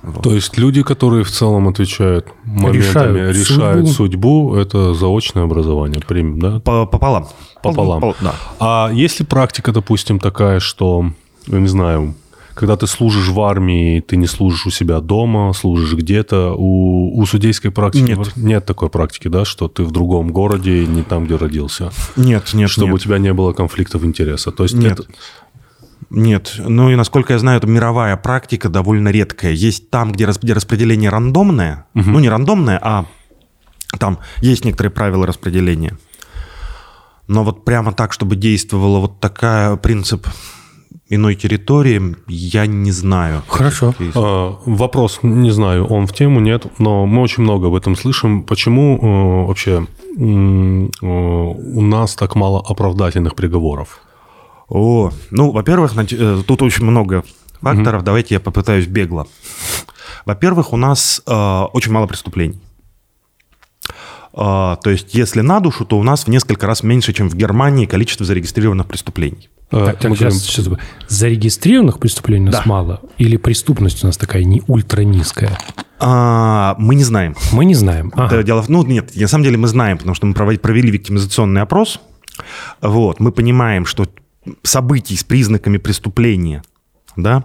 вот. То есть люди, которые в целом отвечают моментами, решают, решают судьбу. судьбу, это заочное образование, примем, да? Пополам. Пополам. Пол, да. А если практика, допустим, такая, что, я не знаю, когда ты служишь в армии, ты не служишь у себя дома, служишь где-то. У, у судейской практики нет. нет такой практики, да, что ты в другом городе, не там, где родился. Нет, нет, Чтобы нет. у тебя не было конфликтов интереса. То есть нет. Это... Нет, ну и насколько я знаю, это мировая практика довольно редкая. Есть там, где, где распределение рандомное, угу. ну не рандомное, а там есть некоторые правила распределения. Но вот прямо так, чтобы действовало вот такая принцип иной территории, я не знаю. Хорошо. А, вопрос, не знаю, он в тему, нет, но мы очень много об этом слышим. Почему э, вообще э, у нас так мало оправдательных приговоров? О, ну, во-первых, э, тут очень много факторов. Угу. Давайте я попытаюсь бегло. Во-первых, у нас э, очень мало преступлений. Э, то есть, если на душу, то у нас в несколько раз меньше, чем в Германии количество зарегистрированных преступлений. А, так, так, сейчас, сейчас, зарегистрированных преступлений у нас да. мало? Или преступность у нас такая не ультра низкая? А, мы не знаем. Мы не знаем. Ага. Это дело, ну, нет, на самом деле мы знаем, потому что мы провели виктимизационный опрос. Вот, мы понимаем, что событий с признаками преступления да,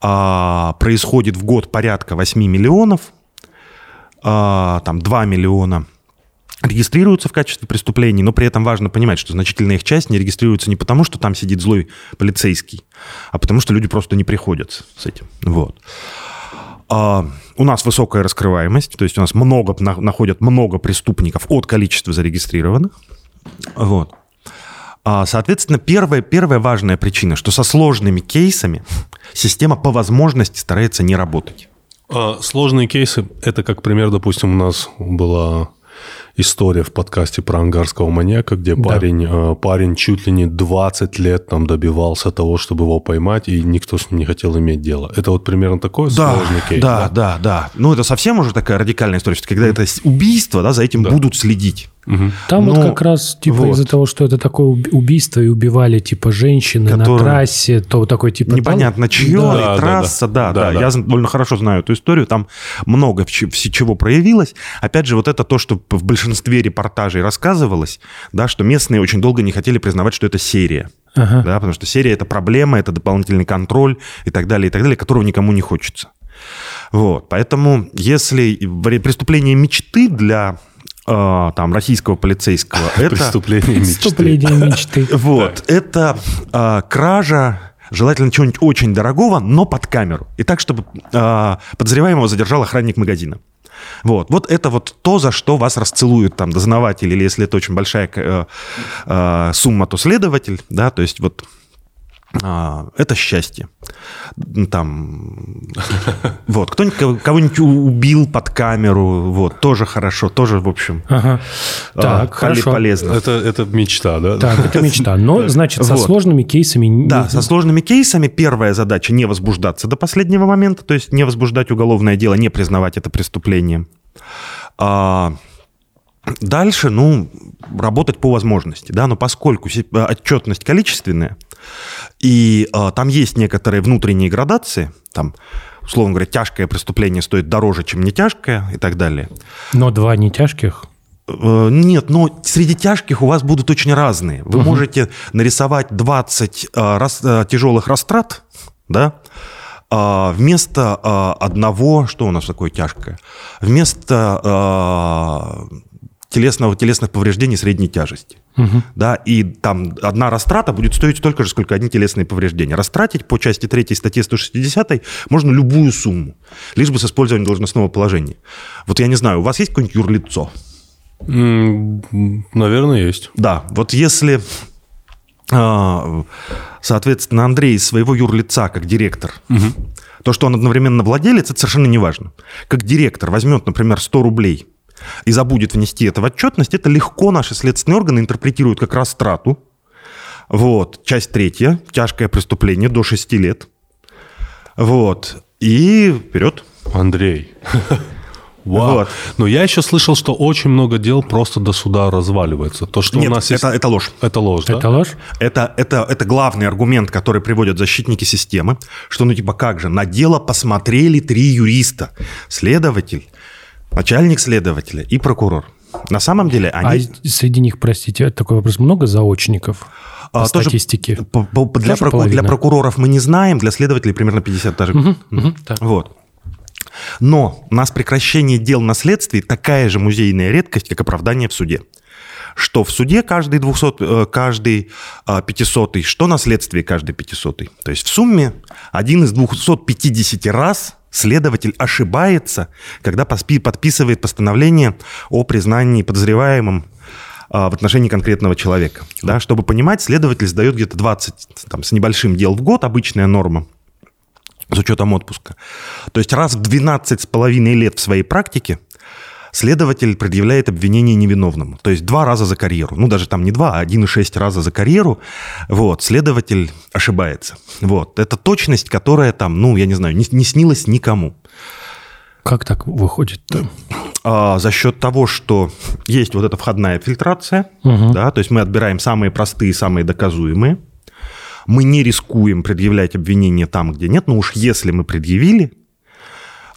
а, происходит в год порядка 8 миллионов, а, там 2 миллиона регистрируются в качестве преступлений, но при этом важно понимать, что значительная их часть не регистрируется не потому, что там сидит злой полицейский, а потому что люди просто не приходят с этим. Вот. А, у нас высокая раскрываемость, то есть у нас много, на- находят много преступников от количества зарегистрированных. Вот. А, Соответственно, первая, первая важная причина, что со сложными кейсами система по возможности старается не работать. А, Сложные кейсы – это как пример, допустим, у нас была история в подкасте про ангарского маньяка, где Да. парень, э, парень чуть ли не 20 лет там добивался того, чтобы его поймать, и никто с ним не хотел иметь дело. Это вот примерно такой сложный кейс. да, да, да. Ну, это совсем уже такая радикальная история, что когда это убийство, да, за этим будут следить. Там вот Ну, как раз типа вот. из-за того, что это такое уб- убийство и убивали типа женщины на Которые- трассе, то такой типа... там- Непонятно чье, Да. Да, и да, трасса, да, да, да. Да, Я да. зн- довольно хорошо знаю эту историю, там много чего проявилось. Опять же, вот это то, что в большинстве репортажей рассказывалось, да, что местные очень долго не хотели признавать, что это серия. Ага. Да, потому что серия это проблема, это дополнительный контроль и так далее, и так далее, которого никому не хочется. Вот, поэтому если преступление мечты для э, там российского полицейского (laughs) это Преступление мечты. Вступление мечты. (laughs) вот, это а, кража, желательно чего-нибудь очень дорогого, но под камеру. И так, чтобы а, подозреваемого задержал охранник магазина. Вот, вот это вот то, за что вас расцелуют там дознаватель, или если это очень большая э, э, сумма, то следователь, да, то есть вот а, это счастье. Там, (laughs) вот, кто-нибудь кого- кого-нибудь убил под камеру, вот, тоже хорошо, тоже, в общем, Ага. а, Так, поле- хорошо. полезно. Это, это мечта, да? Так, это (laughs) мечта. Но, значит, со Вот. сложными кейсами... Да, со сложными кейсами первая задача не возбуждаться до последнего момента, то есть не возбуждать уголовное дело, не признавать это преступлением. А, дальше, ну, работать по возможности, да, но поскольку а, отчетность количественная, и а, там есть некоторые внутренние градации, там, условно говоря, тяжкое преступление стоит дороже, чем не тяжкое и так далее. Но два не тяжких. Э, Нет, но среди тяжких у вас будут очень разные. Вы можете нарисовать 20 э, рас- э, тяжелых растрат, да, а, вместо э, одного, что у нас такое тяжкое, вместо э, телесного, телесных повреждений средней тяжести. Да, и там одна растрата будет стоить столько же, сколько одни телесные повреждения. Растратить по части 3 статьи 160 можно любую сумму, лишь бы с использованием должностного положения. Вот я не знаю, у вас есть какое-нибудь юрлицо? Наверное, есть. Да, вот если, а, соответственно, Андрей из своего юрлица как директор, то, что он одновременно владелец, это совершенно не важно. Как директор возьмет, например, 100 рублей и забудет внести это в отчетность, это легко наши следственные органы интерпретируют как растрату. Вот, часть третья, тяжкое преступление до 6 лет. Вот, и вперед. Андрей. (laughs) Вау. Вот. Но я еще слышал, что очень много дел просто до суда разваливается. То, что Нет, у нас есть... это, это ложь. Это ложь, да? Это ложь? Это, это, это главный аргумент, который приводят защитники системы, что ну типа как же, на дело посмотрели три юриста, следователь, начальник следователя и прокурор. На самом деле А они... среди них, простите, такой вопрос, много заочников по а, тоже статистике? по- по- для, Тоже проку- половина. для прокуроров мы не знаем, для следователей примерно 50 даже. Мгм, так. Вот. Но у нас прекращение дел на следствии такая же музейная редкость, как оправдание в суде. Что в суде каждый 200, э, каждый а, 500, что на следствии каждый 500. То есть в сумме один из 250 раз следователь ошибается, когда подписывает постановление о признании подозреваемым а, в отношении конкретного человека. Да, чтобы понимать, следователь сдает где-то 20 там, с небольшим дел в год, обычная норма с учетом отпуска. То есть раз в 12 с половиной лет в своей практике следователь предъявляет обвинение невиновному. То есть два раза за карьеру. Ну, даже там не два, а 1,6 раза за карьеру. Вот, следователь ошибается. Вот, это точность, которая там, ну, я не знаю, не, не снилась никому. Как так выходит? А, за счет того, что есть вот эта входная фильтрация, Мгм. да, то есть мы отбираем самые простые, самые доказуемые. Мы не рискуем предъявлять обвинения там, где нет, но уж если мы предъявили,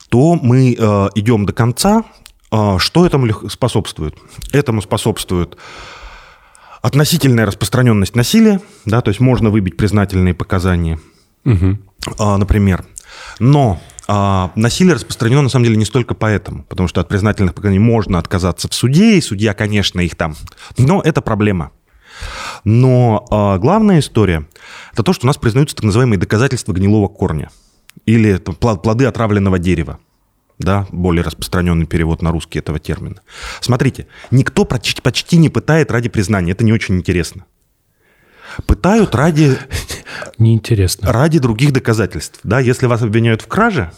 то мы э, идем до конца. Э, что этому способствует? Этому способствует относительная распространенность насилия, да, то есть можно выбить признательные показания, а, например. Но а, насилие распространено на самом деле не столько поэтому, потому что от признательных показаний можно отказаться в суде, и судья, конечно, их там. Но это проблема. Но а, главная история – это то, что у нас признаются так называемые доказательства гнилого корня или там, плоды отравленного дерева. Да, более распространенный перевод на русский этого термина. Смотрите, никто почти, почти не пытает ради признания. Это не очень интересно. Пытают ради (laughs) Неинтересно. ради других доказательств. Да, если вас обвиняют в краже,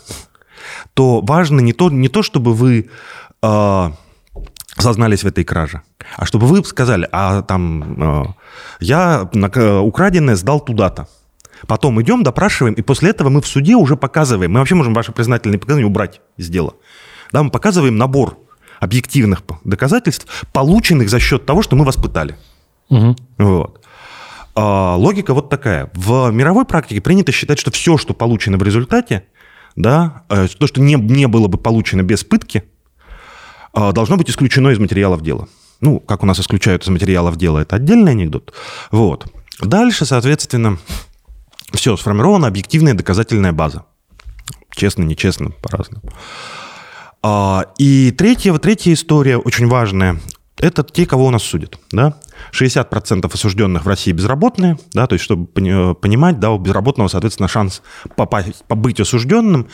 то важно не то, не то чтобы вы э, сознались в этой краже, а чтобы вы сказали, а там э, я на- э, украденное сдал туда-то. Потом идем, допрашиваем, и после этого мы в суде уже показываем. Мы вообще можем ваши признательные показания убрать из дела. Да, мы показываем набор объективных доказательств, полученных за счет того, что мы вас пытали. Мгм. Вот. А, логика вот такая. В мировой практике принято считать, что все, что получено в результате, да, э, то, что не, не было бы получено без пытки, а, должно быть исключено из материалов дела. Ну, как у нас исключают из материалов дела, это отдельный анекдот. Вот. Дальше, соответственно, все, сформирована объективная доказательная база. Честно, нечестно, по-разному. А, И третья, третья история, очень важная, это те, кого у нас судят. Да? 60% осужденных в России безработные, да, то есть, чтобы пони- понимать, да, у безработного, соответственно, шанс попасть, побыть осужденным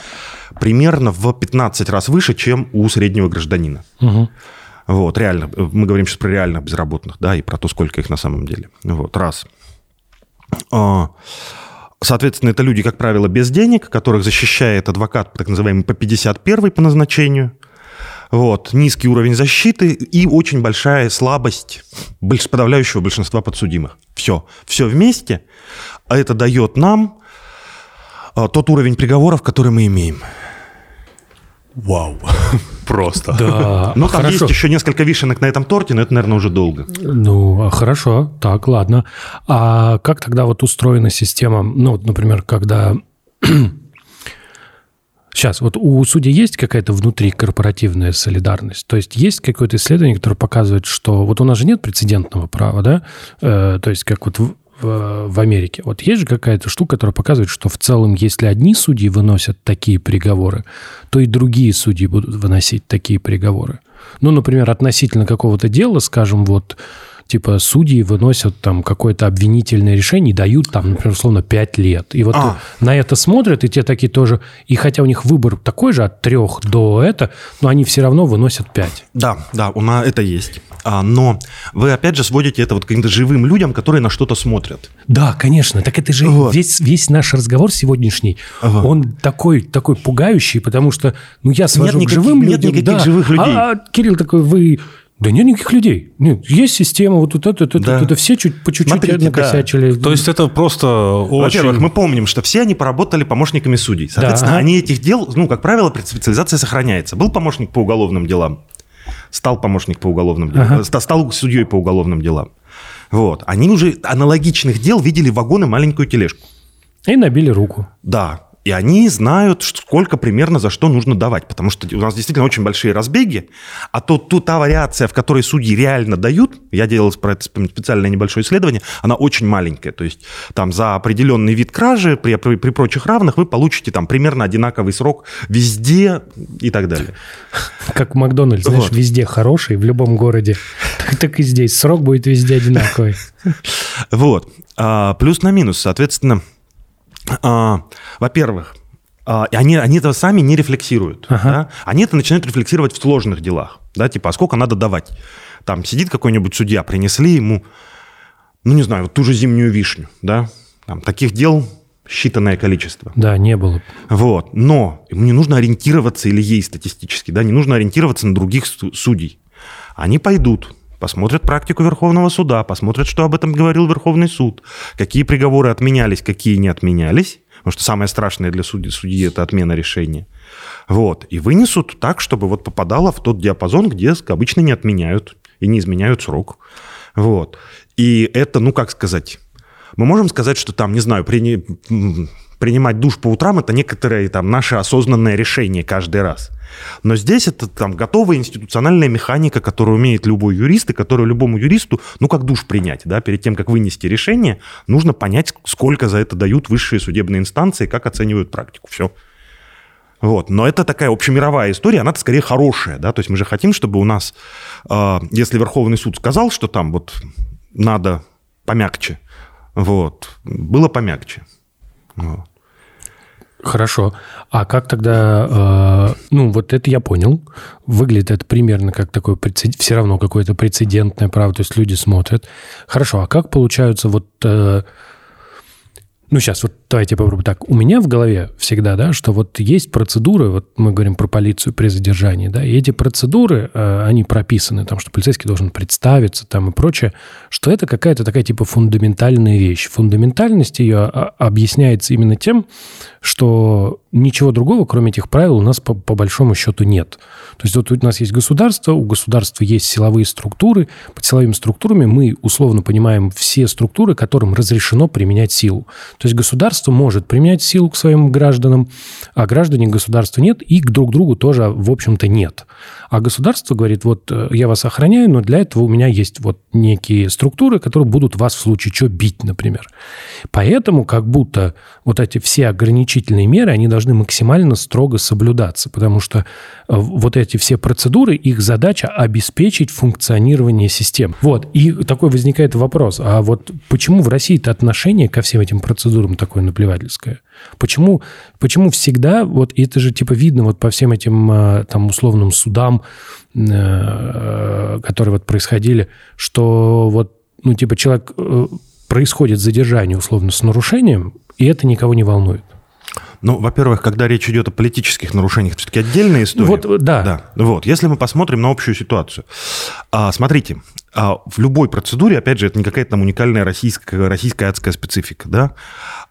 примерно в 15 раз выше, чем у среднего гражданина. Мгм. Вот, реально, мы говорим сейчас про реальных безработных, да, и про то, сколько их на самом деле. Вот, раз. А, Соответственно, это люди, как правило, без денег, которых защищает адвокат, так называемый по 51 по назначению. Вот, низкий уровень защиты и очень большая слабость подавляющего большинства подсудимых. Все, все вместе, а это дает нам а, тот уровень приговоров, который мы имеем. Вау. (laughs) Просто. Да, Ну, там хорошо. есть еще несколько вишенок на этом торте, но это, наверное, уже долго. Ну, а хорошо, так, ладно. А как тогда вот устроена система, ну, вот, например, когда... (clears throat) Сейчас, вот у судей есть какая-то внутрикорпоративная солидарность? То есть есть какое-то исследование, которое показывает, что... Вот у нас же нет прецедентного права, да? Э, то есть как вот в, в- Америке. Вот есть же какая-то штука, которая показывает, что в целом, если одни судьи выносят такие приговоры, то и другие судьи будут выносить такие приговоры. Ну, например, относительно какого-то дела, скажем, вот типа судьи выносят там какое-то обвинительное решение и дают там, например, условно, 5 лет. И вот А. на это смотрят, и те такие тоже... И хотя у них выбор такой же от трех до это, но они все равно выносят 5. Да, да, у нас это есть. А, но вы, опять же, сводите это вот к каким-то живым людям, которые на что-то смотрят. Да, конечно. Так это же Вот. весь, весь наш разговор сегодняшний, Ага. он такой, такой пугающий, потому что, ну, я свожу к никаких- живым нет людям. никаких да. живых людей. А, а Кирилл такой, вы... Да нет никаких людей. Нет, есть система, вот тут это, это, Да. это, все чуть, по чуть-чуть Смотрите, да. накосячили. То есть это просто очень... Во-первых, мы помним, что все они поработали помощниками судей. Соответственно, ага. они этих дел, ну, как правило, специализация сохраняется. Был помощник по уголовным делам, стал помощник по уголовным делам, Ага. ста- стал судьей по уголовным делам. Вот. Они уже аналогичных дел видели вагон и маленькую тележку. И набили руку. Да. И они знают, сколько примерно за что нужно давать. Потому что у нас действительно очень большие разбеги. А то ту, та вариация, в которой судьи реально дают, я делал про это спе- специальное небольшое исследование, она очень маленькая. То есть там за определенный вид кражи при, при, при прочих равных вы получите там примерно одинаковый срок везде и так далее. Как в Макдональдс, знаешь, Вот. везде хороший, в любом городе. Так, так и здесь. Срок будет везде одинаковый. (laughs) Вот. А, плюс на минус, соответственно, а, во-первых, а, и они, они этого сами не рефлексируют. Ага. да. Они это начинают рефлексировать в сложных делах. Да, типа, а сколько надо давать? Там сидит какой-нибудь судья, принесли ему, ну, не знаю, вот ту же зимнюю вишню, да? Там таких дел считанное количество. Да, не было. Вот. Но ему не нужно ориентироваться, или ей статистически, да, не нужно ориентироваться на других су- судей. Они пойдут, посмотрят практику Верховного суда, посмотрят, что об этом говорил Верховный суд, какие приговоры отменялись, какие не отменялись, потому что самое страшное для судьи, судьи это отмена решения. Вот. И вынесут так, чтобы вот попадало в тот диапазон, где обычно не отменяют и не изменяют срок. Вот. И это, ну как сказать, мы можем сказать, что там, не знаю, при, принимать душ по утрам – это некоторое там наше осознанное решение каждый раз. Но здесь это там готовая институциональная механика, которую умеет любой юрист, и которую любому юристу, ну, как душ принять, да, перед тем, как вынести решение, нужно понять, сколько за это дают высшие судебные инстанции, как оценивают практику. Все. Вот. Но это такая общемировая история, она скорее хорошая, да, то есть мы же хотим, чтобы у нас, э, если Верховный суд сказал, что там вот надо помягче, вот, было помягче. Вот. Хорошо. А как тогда, э, ну вот это я понял, выглядит это примерно как такое, все равно какое-то прецедентное право, то есть люди смотрят. Хорошо, а как получаются вот э, ну, сейчас вот давайте попробуем так. У меня в голове всегда, да, что вот есть процедуры, вот мы говорим про полицию при задержании, да, и эти процедуры, э, они прописаны, там, что полицейский должен представиться там и прочее, что это какая-то такая типа фундаментальная вещь. Фундаментальность ее а, объясняется именно тем, что ничего другого, кроме этих правил, у нас по, по большому счету нет. То есть вот у нас есть государство, у государства есть силовые структуры. Под силовыми структурами мы условно понимаем все структуры, которым разрешено применять силу. То есть государство может применять силу к своим гражданам, а граждане государства нет, и к друг другу тоже, в общем-то, нет. А государство говорит, вот э, я вас охраняю, но для этого у меня есть вот некие структуры, которые будут вас в случае чего бить, например. Поэтому как будто вот эти все ограничительные меры, они должны максимально строго соблюдаться, потому что э, вот эти все процедуры, их задача обеспечить функционирование систем. Вот. И такой возникает вопрос, а вот почему в России-то отношение ко всем этим процедурам такое наплевательское? Почему, почему всегда, вот это же типа видно вот по всем этим э, там условным судам, э, которые вот происходили, что вот, ну, типа человек происходит задержание условно с нарушением, и это никого не волнует. Ну, во-первых, когда речь идет о политических нарушениях, это все-таки отдельная история. Вот, да. да. Вот, если мы посмотрим на общую ситуацию. А, смотрите, а, в любой процедуре, опять же, это не какая-то там уникальная российская, российская адская специфика, да,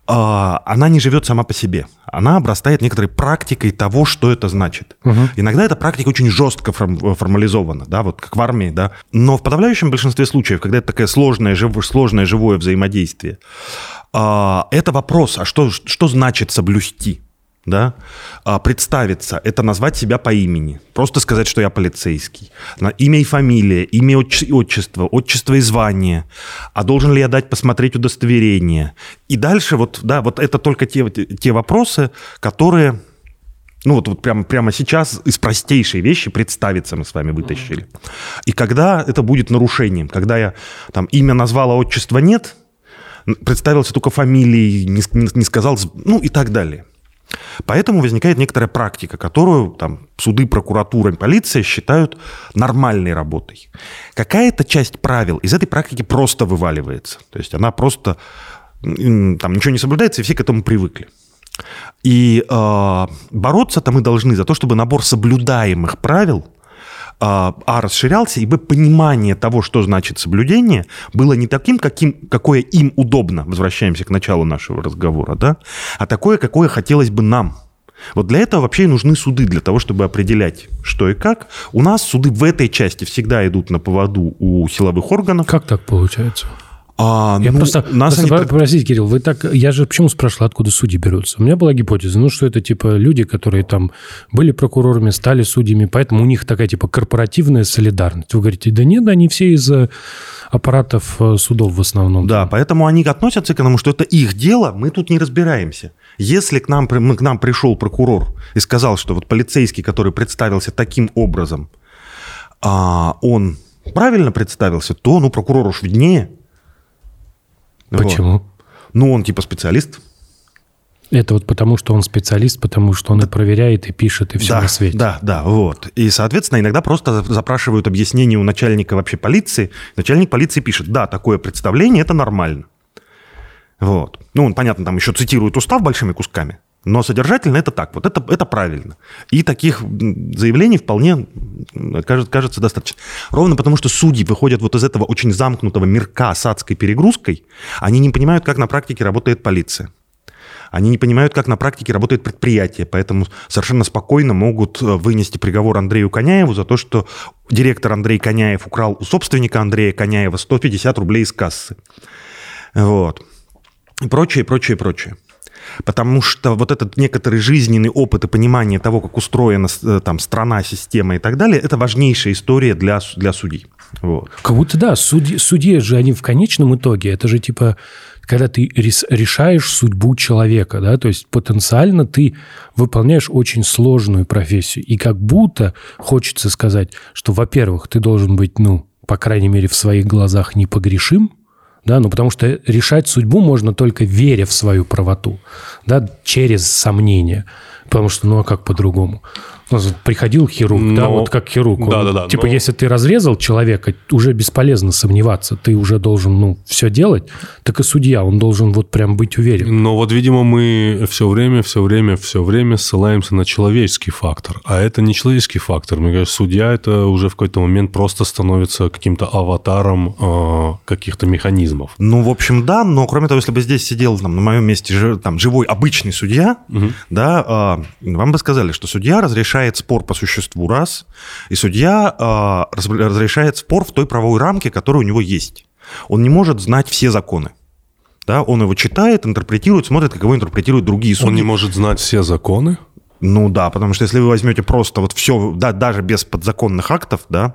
она не живет сама по себе. Она обрастает некоторой практикой того, что это значит. Угу. Иногда эта практика очень жестко формализована, да, вот как в армии, да. Но в подавляющем большинстве случаев, когда это такое сложное, жив, сложное живое взаимодействие, а, это вопрос, а что, что значит соблюсти? Да, а, представиться, это назвать себя по имени, просто сказать, что я полицейский, имя и фамилия, имя и отчество, отчество и звание, а должен ли я дать посмотреть удостоверение. И дальше вот, да, вот это только те, те вопросы, которые ну вот, вот прямо, прямо сейчас из простейшей вещи представиться мы с вами вытащили. И когда это будет нарушением, когда я там имя назвала, отчества нет, представился только фамилией, не, не, не сказал, ну и так далее. Поэтому возникает некоторая практика, которую там, суды, прокуратура, полиция считают нормальной работой. Какая-то часть правил из этой практики просто вываливается. То есть она просто там ничего не соблюдается, и все к этому привыкли. И э, бороться-то мы должны за то, чтобы набор соблюдаемых правил а, а, расширялся, и б, понимание того, что значит соблюдение, было не таким, каким, какое им удобно, возвращаемся к началу нашего разговора, да, а такое, какое хотелось бы нам. Вот для этого вообще и нужны суды, для того, чтобы определять, что и как. У нас суды в этой части всегда идут на поводу у силовых органов. Как так получается? А, я ну, просто, нас не... простите, Кирилл, вы так, я же почему спрашивал, откуда судьи берутся? У меня была гипотеза, ну что это типа люди, которые там были прокурорами, стали судьями, поэтому у них такая типа корпоративная солидарность. Вы говорите, да нет, они все из э, аппаратов э, судов в основном. Да, поэтому они относятся к этому, что это их дело, мы тут не разбираемся. Если к нам, к нам пришел прокурор и сказал, что вот полицейский, который представился таким образом, а, он правильно представился, то, ну, прокурор уж виднее, Почему? Вот. Ну, он типа специалист. Это вот потому, что он специалист, потому что он да. и проверяет, и пишет, и все да, на свете. Да, да, вот. И, соответственно, иногда просто запрашивают объяснение у начальника вообще полиции. Начальник полиции пишет, да, такое представление, это нормально. Вот. Ну, он, понятно, там еще цитирует устав большими кусками. Но содержательно это так, вот это, это правильно. И таких заявлений вполне, кажется, кажется, достаточно. Ровно потому, что судьи выходят вот из этого очень замкнутого мирка с адской перегрузкой, они не понимают, как на практике работает полиция. Они не понимают, как на практике работает предприятие, поэтому совершенно спокойно могут э, вынести приговор Андрею Коняеву за то, что директор Андрей Коняев украл у собственника Андрея Коняева 150 рублей из кассы. Вот. И прочее, прочее, прочее. Потому что вот этот некоторый жизненный опыт и понимание того, как устроена э, там страна, система и так далее, это важнейшая история для, для судей. Вот. Как будто да, судьи, судьи же они в конечном итоге, это же типа когда ты решаешь судьбу человека, да, то есть потенциально ты выполняешь очень сложную профессию. И как будто хочется сказать, что, во-первых, ты должен быть, ну, по крайней мере, в своих глазах непогрешим, да, ну потому что решать судьбу можно только веря в свою правоту, да, через сомнения, потому что, ну а как по-другому? Приходил хирург, но... да, вот как хирург. Да, да, да. Типа, но... если ты разрезал человека, уже бесполезно сомневаться, ты уже должен, ну, все делать, так и судья, он должен вот прям быть уверен. Но вот, видимо, мы все время, все время, все время ссылаемся на человеческий фактор, а это не человеческий фактор. Мне кажется, судья это уже в какой-то момент просто становится каким-то аватаром э, каких-то механизмов. Ну, в общем, да, но кроме того, если бы здесь сидел там, на моем месте там, живой обычный судья, угу. да, э, вам бы сказали, что судья разрешает разрешает спор по существу раз, и судья э, разрешает спор в той правовой рамке, которая у него есть. Он не может знать все законы. Да, он его читает, интерпретирует, смотрит, как его интерпретируют другие судьи. Он не может знать все законы? Ну да, потому что если вы возьмете просто вот все, да, даже без подзаконных актов, да,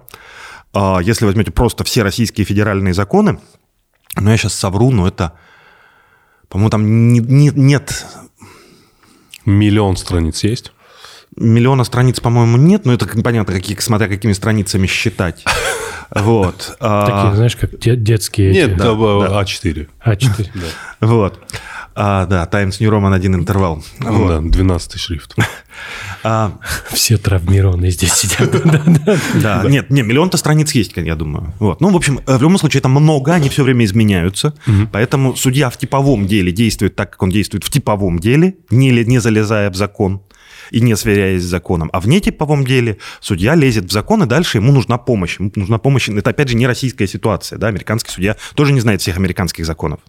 э, если возьмете просто все российские федеральные законы, ну я сейчас совру, но это, по-моему, там не, не, нет... Миллион страниц есть? Миллиона страниц, по-моему, нет, но это непонятно, какие, смотря какими страницами считать. (laughs) Вот. А, Такие, знаешь, как детские... Нет, да, А4. А4. Вот. А, да, Times New Roman один интервал. Вот. Да, 12 шрифт. (laughs) А, Все травмированные здесь сидят. (laughs) Да, нет, не, миллион-то страниц есть, я думаю. Вот. Ну, в общем, в любом случае, это много, они все время изменяются. Поэтому судья в типовом деле действует так, как он действует в типовом деле, не, не залезая в закон и не сверяясь с законом. А в нетиповом деле судья лезет в закон, и дальше ему нужна помощь. Ему нужна помощь. Это, опять же, не российская ситуация. Да? Американский судья тоже не знает всех американских законов.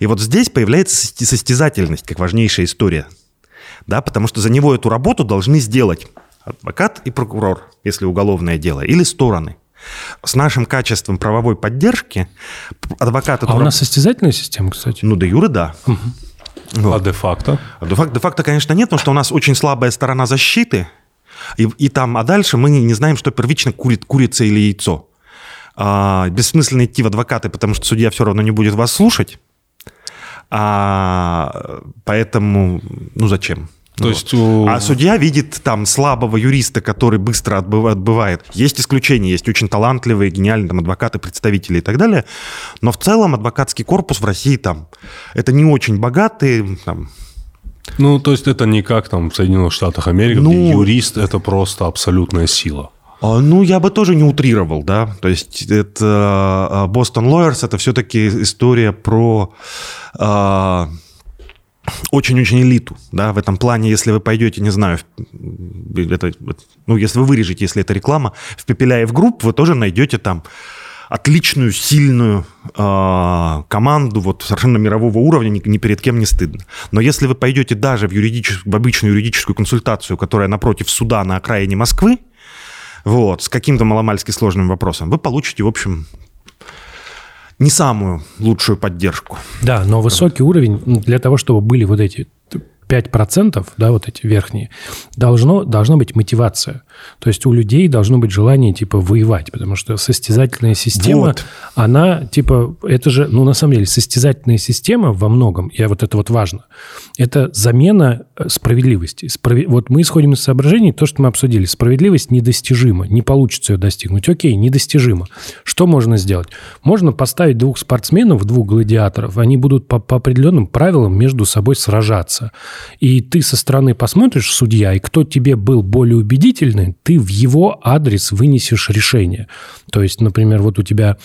И вот здесь появляется состязательность, как важнейшая история. Да, потому что за него эту работу должны сделать адвокат и прокурор, если уголовное дело, или стороны. С нашим качеством правовой поддержки адвокат... А у нас состязательная система, кстати? Ну, да юры, да. Угу. Вот. А де-факто? А де-факто, де-факто, конечно, нет, потому что у нас очень слабая сторона защиты, и, и там, а дальше мы не, не знаем, что первично курит, курица или яйцо. А, бессмысленно идти в адвокаты, потому что судья все равно не будет вас слушать. А, поэтому, ну зачем? То вот. есть у... А судья видит там слабого юриста, который быстро отбывает. Есть исключения, есть очень талантливые, гениальные там, адвокаты, представители и так далее. Но в целом адвокатский корпус в России там это не очень богатый, там, ну, то есть это не как там в Соединенных Штатах Америки, ну, где юрист – это просто абсолютная сила. А, ну, я бы тоже не утрировал, да. То есть это Бостон Lawyers – это все-таки история про а, очень-очень элиту, да, в этом плане, если вы пойдете, не знаю, это, ну, если вы вырежете, если это реклама, в Пепеляев групп, вы тоже найдете там отличную, сильную э, команду вот совершенно мирового уровня, ни, ни перед кем не стыдно. Но если вы пойдете даже в, юридическую, в обычную юридическую консультацию, которая напротив суда на окраине Москвы, вот, с каким-то маломальски сложным вопросом, вы получите, в общем, не самую лучшую поддержку. Да, но высокий уровень для того, чтобы были вот эти 5%, да, вот эти верхние, должно, должна быть мотивация. То есть у людей должно быть желание, типа, воевать, потому что состязательная система, вот. она, типа, это же, ну, на самом деле, состязательная система во многом, и вот это вот важно, это замена э, справедливости. Справ... Вот мы исходим из соображений, то, что мы обсудили, справедливость недостижима, не получится ее достигнуть. Окей, недостижимо. Что можно сделать? Можно поставить двух спортсменов, двух гладиаторов, они будут по, по определенным правилам между собой сражаться. И ты со стороны посмотришь, судья, и кто тебе был более убедительный, ты в его адрес вынесешь решение. То есть, например, вот у тебя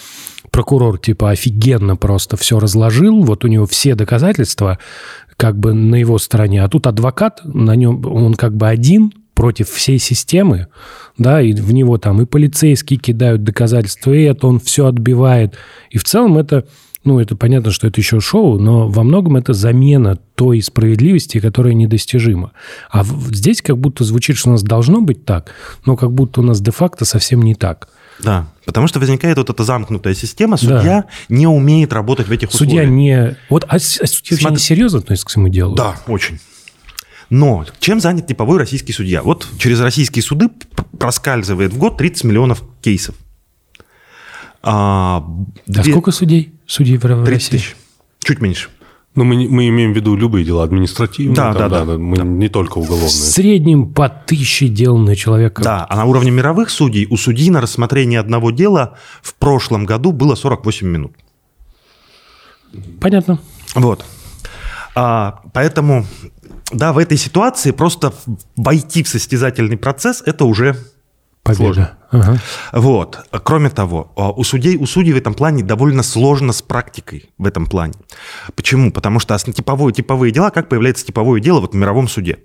прокурор типа офигенно просто все разложил, вот у него все доказательства как бы на его стороне, а тут адвокат, на нем он как бы один против всей системы, да, и в него там и полицейские кидают доказательства, и это он все отбивает. И в целом это ну, это понятно, что это еще шоу, но во многом это замена той справедливости, которая недостижима. А здесь как будто звучит, что у нас должно быть так, но как будто у нас де-факто совсем не так. Да, потому что возникает вот эта замкнутая система, судья не умеет работать в этих Судья условиях. не... Вот, а, а судья Смотри- несерьезно относится к своему делу? Да, очень. Но чем занят типовой российский судья? Вот через российские суды проскальзывает в год 30 миллионов кейсов. А, А две- сколько судей? Судей в, в 30 России? тысяч. Чуть меньше. Ну, мы, мы имеем в виду любые дела административные. Да, там, да, да. Мы не только В уголовные. среднем по тысяче дел на человека. Да, а на уровне мировых судей у судьи на рассмотрение одного дела в прошлом году было 48 минут. Понятно. Вот. А, поэтому, да, в этой ситуации просто войти в состязательный процесс – это уже Победа. Сложно. Ага. Вот. Кроме того, а, у судей, у судей в этом плане довольно сложно с практикой в этом плане. Почему? Потому что типовое, типовые дела, как появляется типовое дело вот в мировом суде?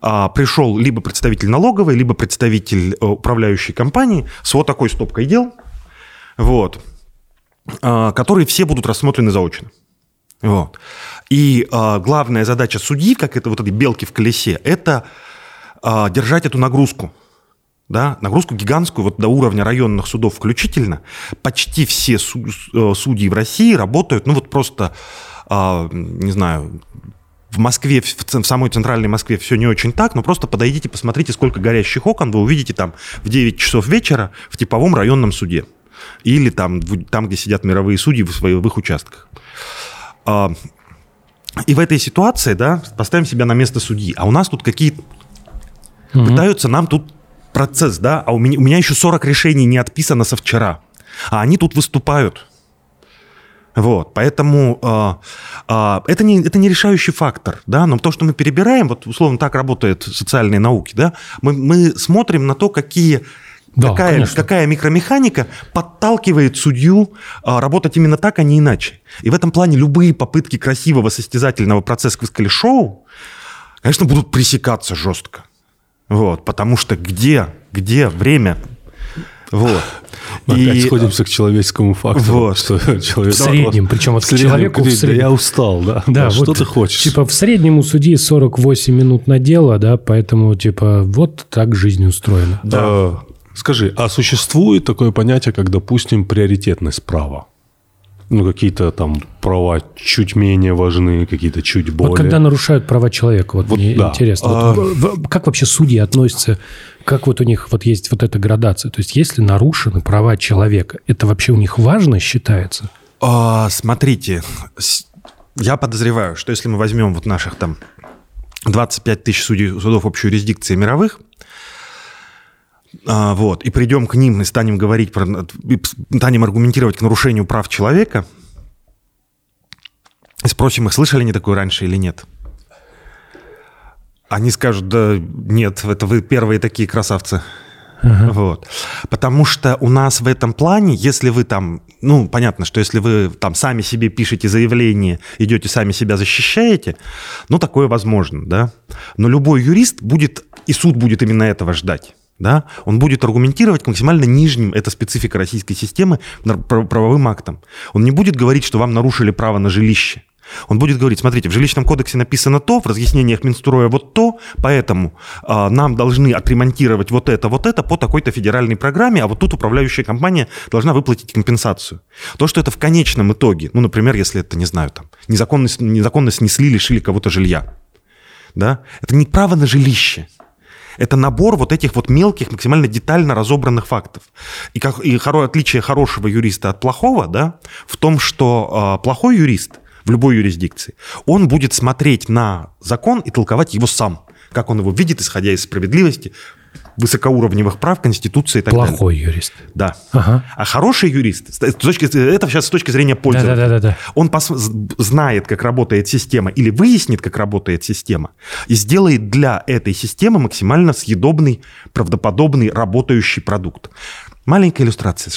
А, пришел либо представитель налоговой, либо представитель э, управляющей компании с вот такой стопкой дел, вот, а, которые все будут рассмотрены заочно. Вот. И а, главная задача судьи, как это вот этой белки в колесе, это а, держать эту нагрузку да, нагрузку гигантскую, вот до уровня районных судов включительно, почти все э, судьи в России работают, ну вот просто, а, не знаю, в Москве, в, самой центральной Москве все не очень так, но просто подойдите, посмотрите, сколько горящих окон вы увидите там в 9 часов вечера в типовом районном суде. Или там, там где сидят мировые судьи в, своих, в их участках. А, И в этой ситуации, да, поставим себя на место судьи. А у нас тут какие-то пытаются нам тут процесс, да, а у меня, у меня еще 40 решений не отписано со вчера, а они тут выступают. Вот, поэтому а, а, это, не, это не решающий фактор, да, но то, что мы перебираем, вот условно так работают социальные науки, да, мы, мы смотрим на то, какие Да, какая, конечно. какая микромеханика подталкивает судью а, работать именно так, а не иначе. И в этом плане любые попытки красивого состязательного процесса, сказали, шоу, конечно, будут пресекаться жестко. Вот, потому что где, где время? Вот. Мы опять И- сходимся к человеческому фактору. Вот. Что человек В среднем, причем вот в к человеку в да среднем. я устал, да. Да, Да, что вот, ты хочешь? Типа в среднем у судьи 48 минут на дело, да, поэтому типа вот так жизнь устроена. Да. Скажи, а существует такое понятие, как, допустим, приоритетность права? Ну, какие-то там права чуть менее важны, какие-то чуть более. Вот когда нарушают права человека, вот, Вот мне да. интересно, А- вот как вообще судьи относятся, как вот у них вот есть вот эта градация, то есть если нарушены права человека, это вообще у них важно считается? А, смотрите, я подозреваю, что если мы возьмем вот наших там 25 тысяч судей, судов общей юрисдикции мировых, а, вот, и придем к ним и станем говорить про, и станем аргументировать к нарушению прав человека, и спросим их, слышали они такое раньше или нет. Они скажут, да нет, это вы первые такие красавцы. Вот. Потому что у нас в этом плане, если вы там, ну, понятно, что если вы там сами себе пишете заявление, идете сами себя защищаете, ну, такое возможно, да. Но любой юрист будет, и суд будет именно этого ждать. Да? Он будет аргументировать максимально нижним, это специфика российской системы, правовым актом. Он не будет говорить, что вам нарушили право на жилище. Он будет говорить, смотрите, в жилищном кодексе написано то, в разъяснениях Минстроя вот то, поэтому а, нам должны отремонтировать вот это, вот это по такой-то федеральной программе, а вот тут управляющая компания должна выплатить компенсацию. То, что это в конечном итоге, ну, например, если это, не знаю, там, незаконно, незаконно снесли, лишили кого-то жилья, да, это не право на жилище, это набор вот этих вот мелких, максимально детально разобранных фактов. И, как, и хоро- отличие хорошего юриста от плохого, да, в том, что а, плохой юрист в любой юрисдикции, он будет смотреть на закон и толковать его сам, как он его видит, исходя из справедливости, высокоуровневых прав, Конституции и так далее. Плохой юрист. Да. Ага. А хороший юрист, с точки, это сейчас с точки зрения пользователя, Да-да-да-да. он пос- знает, как работает система, или выяснит, как работает система, и сделает для этой системы максимально съедобный, правдоподобный, работающий продукт. Маленькая иллюстрация.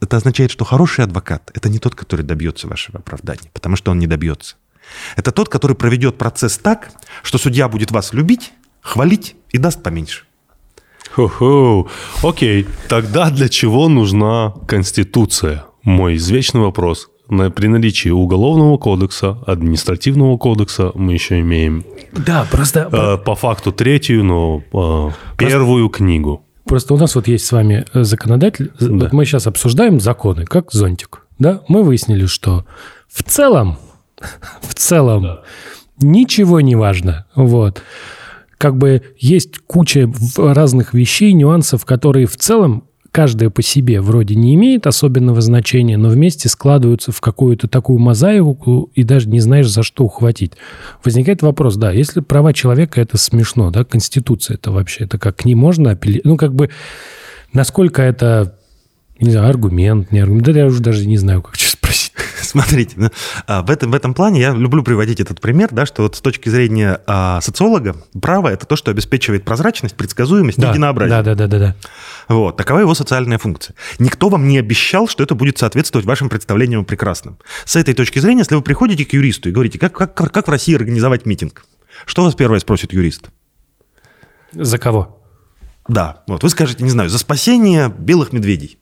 Это означает, что хороший адвокат – это не тот, который добьется вашего оправдания, потому что он не добьется. Это тот, который проведет процесс так, что судья будет вас любить, хвалить и даст поменьше. Хо-хо. Окей, тогда для чего нужна Конституция? Мой извечный вопрос. При наличии Уголовного кодекса, Административного кодекса мы еще имеем Да, просто... э, по факту третью, но э, первую книгу. Просто у нас вот есть с вами э, законодатель. Да. Вот мы сейчас обсуждаем законы, как зонтик. Да? Мы выяснили, что в целом, (laughs) в целом да. ничего не важно. Вот. Как бы есть куча разных вещей, нюансов, которые в целом каждая по себе вроде не имеет особенного значения, но вместе складываются в какую-то такую мозаику, и даже не знаешь, за что ухватить. Возникает вопрос, да, если права человека это смешно, да, Конституция это вообще, это как к ней можно апеллировать, ну, как бы, насколько это, не знаю, аргумент, не аргумент, да я уже даже не знаю, как Смотрите, ну, а, в, этом, в этом плане я люблю приводить этот пример, да, что вот с точки зрения а, социолога право – это то, что обеспечивает прозрачность, предсказуемость, да, единообразие. Да, да, да, да, да. Вот, такова его социальная функция. Никто вам не обещал, что это будет соответствовать вашим представлениям о прекрасном. С этой точки зрения, если вы приходите к юристу и говорите, как, как, как в России организовать митинг, что вас первое спросит юрист? За кого? Да, вот вы скажете, не знаю, за спасение белых медведей.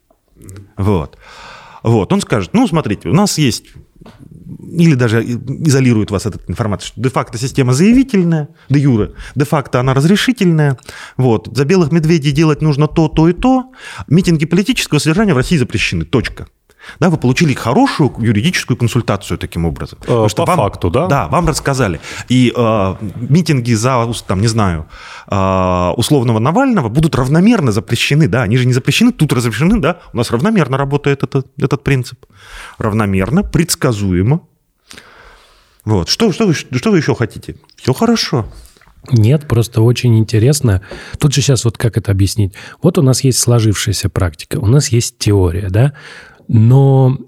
Вот. Вот, он скажет, ну, смотрите, у нас есть или даже изолирует вас от этой информации, что де-факто система заявительная, де юре, де-факто она разрешительная. Вот. За белых медведей делать нужно то, то и то. Митинги политического содержания в России запрещены. Точка. Да, вы получили хорошую юридическую консультацию таким образом. Э, по вам, факту, да? Да, вам рассказали. И э, митинги за, там, не знаю, э, условного Навального будут равномерно запрещены, да, они же не запрещены, тут разрешены, да, у нас равномерно работает этот, этот принцип. Равномерно, предсказуемо. Вот, что, что, вы, что вы еще хотите? Все хорошо. Нет, просто очень интересно. Тут же сейчас вот как это объяснить? Вот у нас есть сложившаяся практика, у нас есть теория, да? Но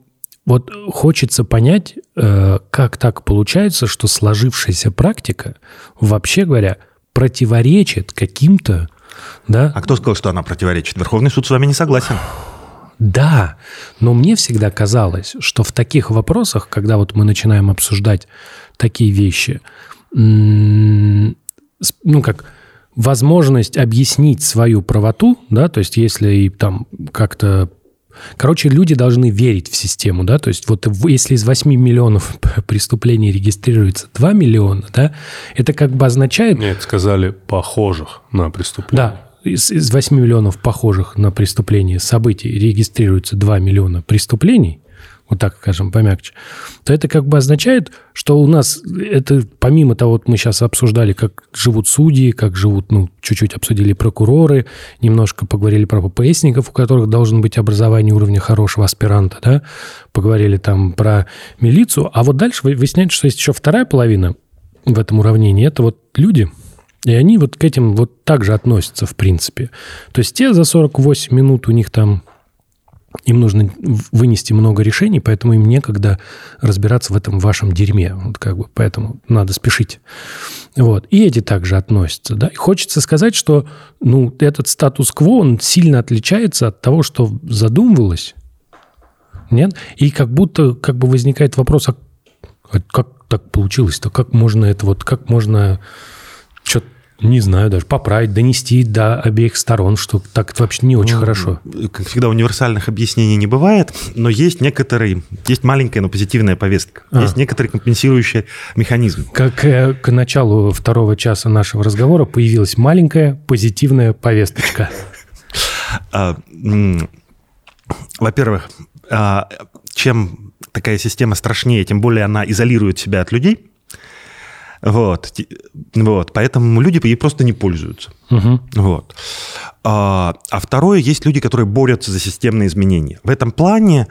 вот хочется понять, э, как так получается, что сложившаяся практика, вообще говоря, противоречит каким-то... Да? А кто сказал, что она противоречит? Верховный суд с вами не согласен. Да, но мне всегда казалось, что в таких вопросах, когда вот мы начинаем обсуждать такие вещи, ну как возможность объяснить свою правоту, да, то есть если там как-то Короче, люди должны верить в систему, да, то есть вот если из 8 миллионов (laughs) преступлений регистрируется 2 миллиона, да, это как бы означает... Нет, сказали похожих на преступления. Да, из, из 8 миллионов похожих на преступления событий регистрируется 2 миллиона преступлений, вот так скажем, помягче, то это как бы означает, что у нас это, помимо того, вот мы сейчас обсуждали, как живут судьи, как живут, ну, чуть-чуть обсудили прокуроры, немножко поговорили про ППСников, у которых должен быть образование уровня хорошего аспиранта, да, поговорили там про милицию, а вот дальше выясняется, что есть еще вторая половина в этом уравнении, это вот люди, и они вот к этим вот так же относятся, в принципе. То есть те за 48 минут у них там им нужно вынести много решений, поэтому им некогда разбираться в этом вашем дерьме. Вот как бы, поэтому надо спешить. Вот. И эти также относятся. Да? И хочется сказать, что ну, этот статус-кво, он сильно отличается от того, что задумывалось. Нет? И как будто как бы возникает вопрос, а, а как так получилось-то? Как можно это вот, как можно что-то не знаю, даже поправить, донести до обеих сторон, что так это вообще не очень ну, хорошо. Как всегда, универсальных объяснений не бывает, но есть некоторые, есть маленькая, но позитивная повестка. А. Есть некоторый компенсирующий механизм. Как э, к началу второго часа нашего разговора появилась маленькая позитивная повесточка. А, во-первых, а, чем такая система страшнее, тем более она изолирует себя от людей – вот. вот. Поэтому люди ей просто не пользуются. Угу. Вот. А, а второе, есть люди, которые борются за системные изменения. В этом плане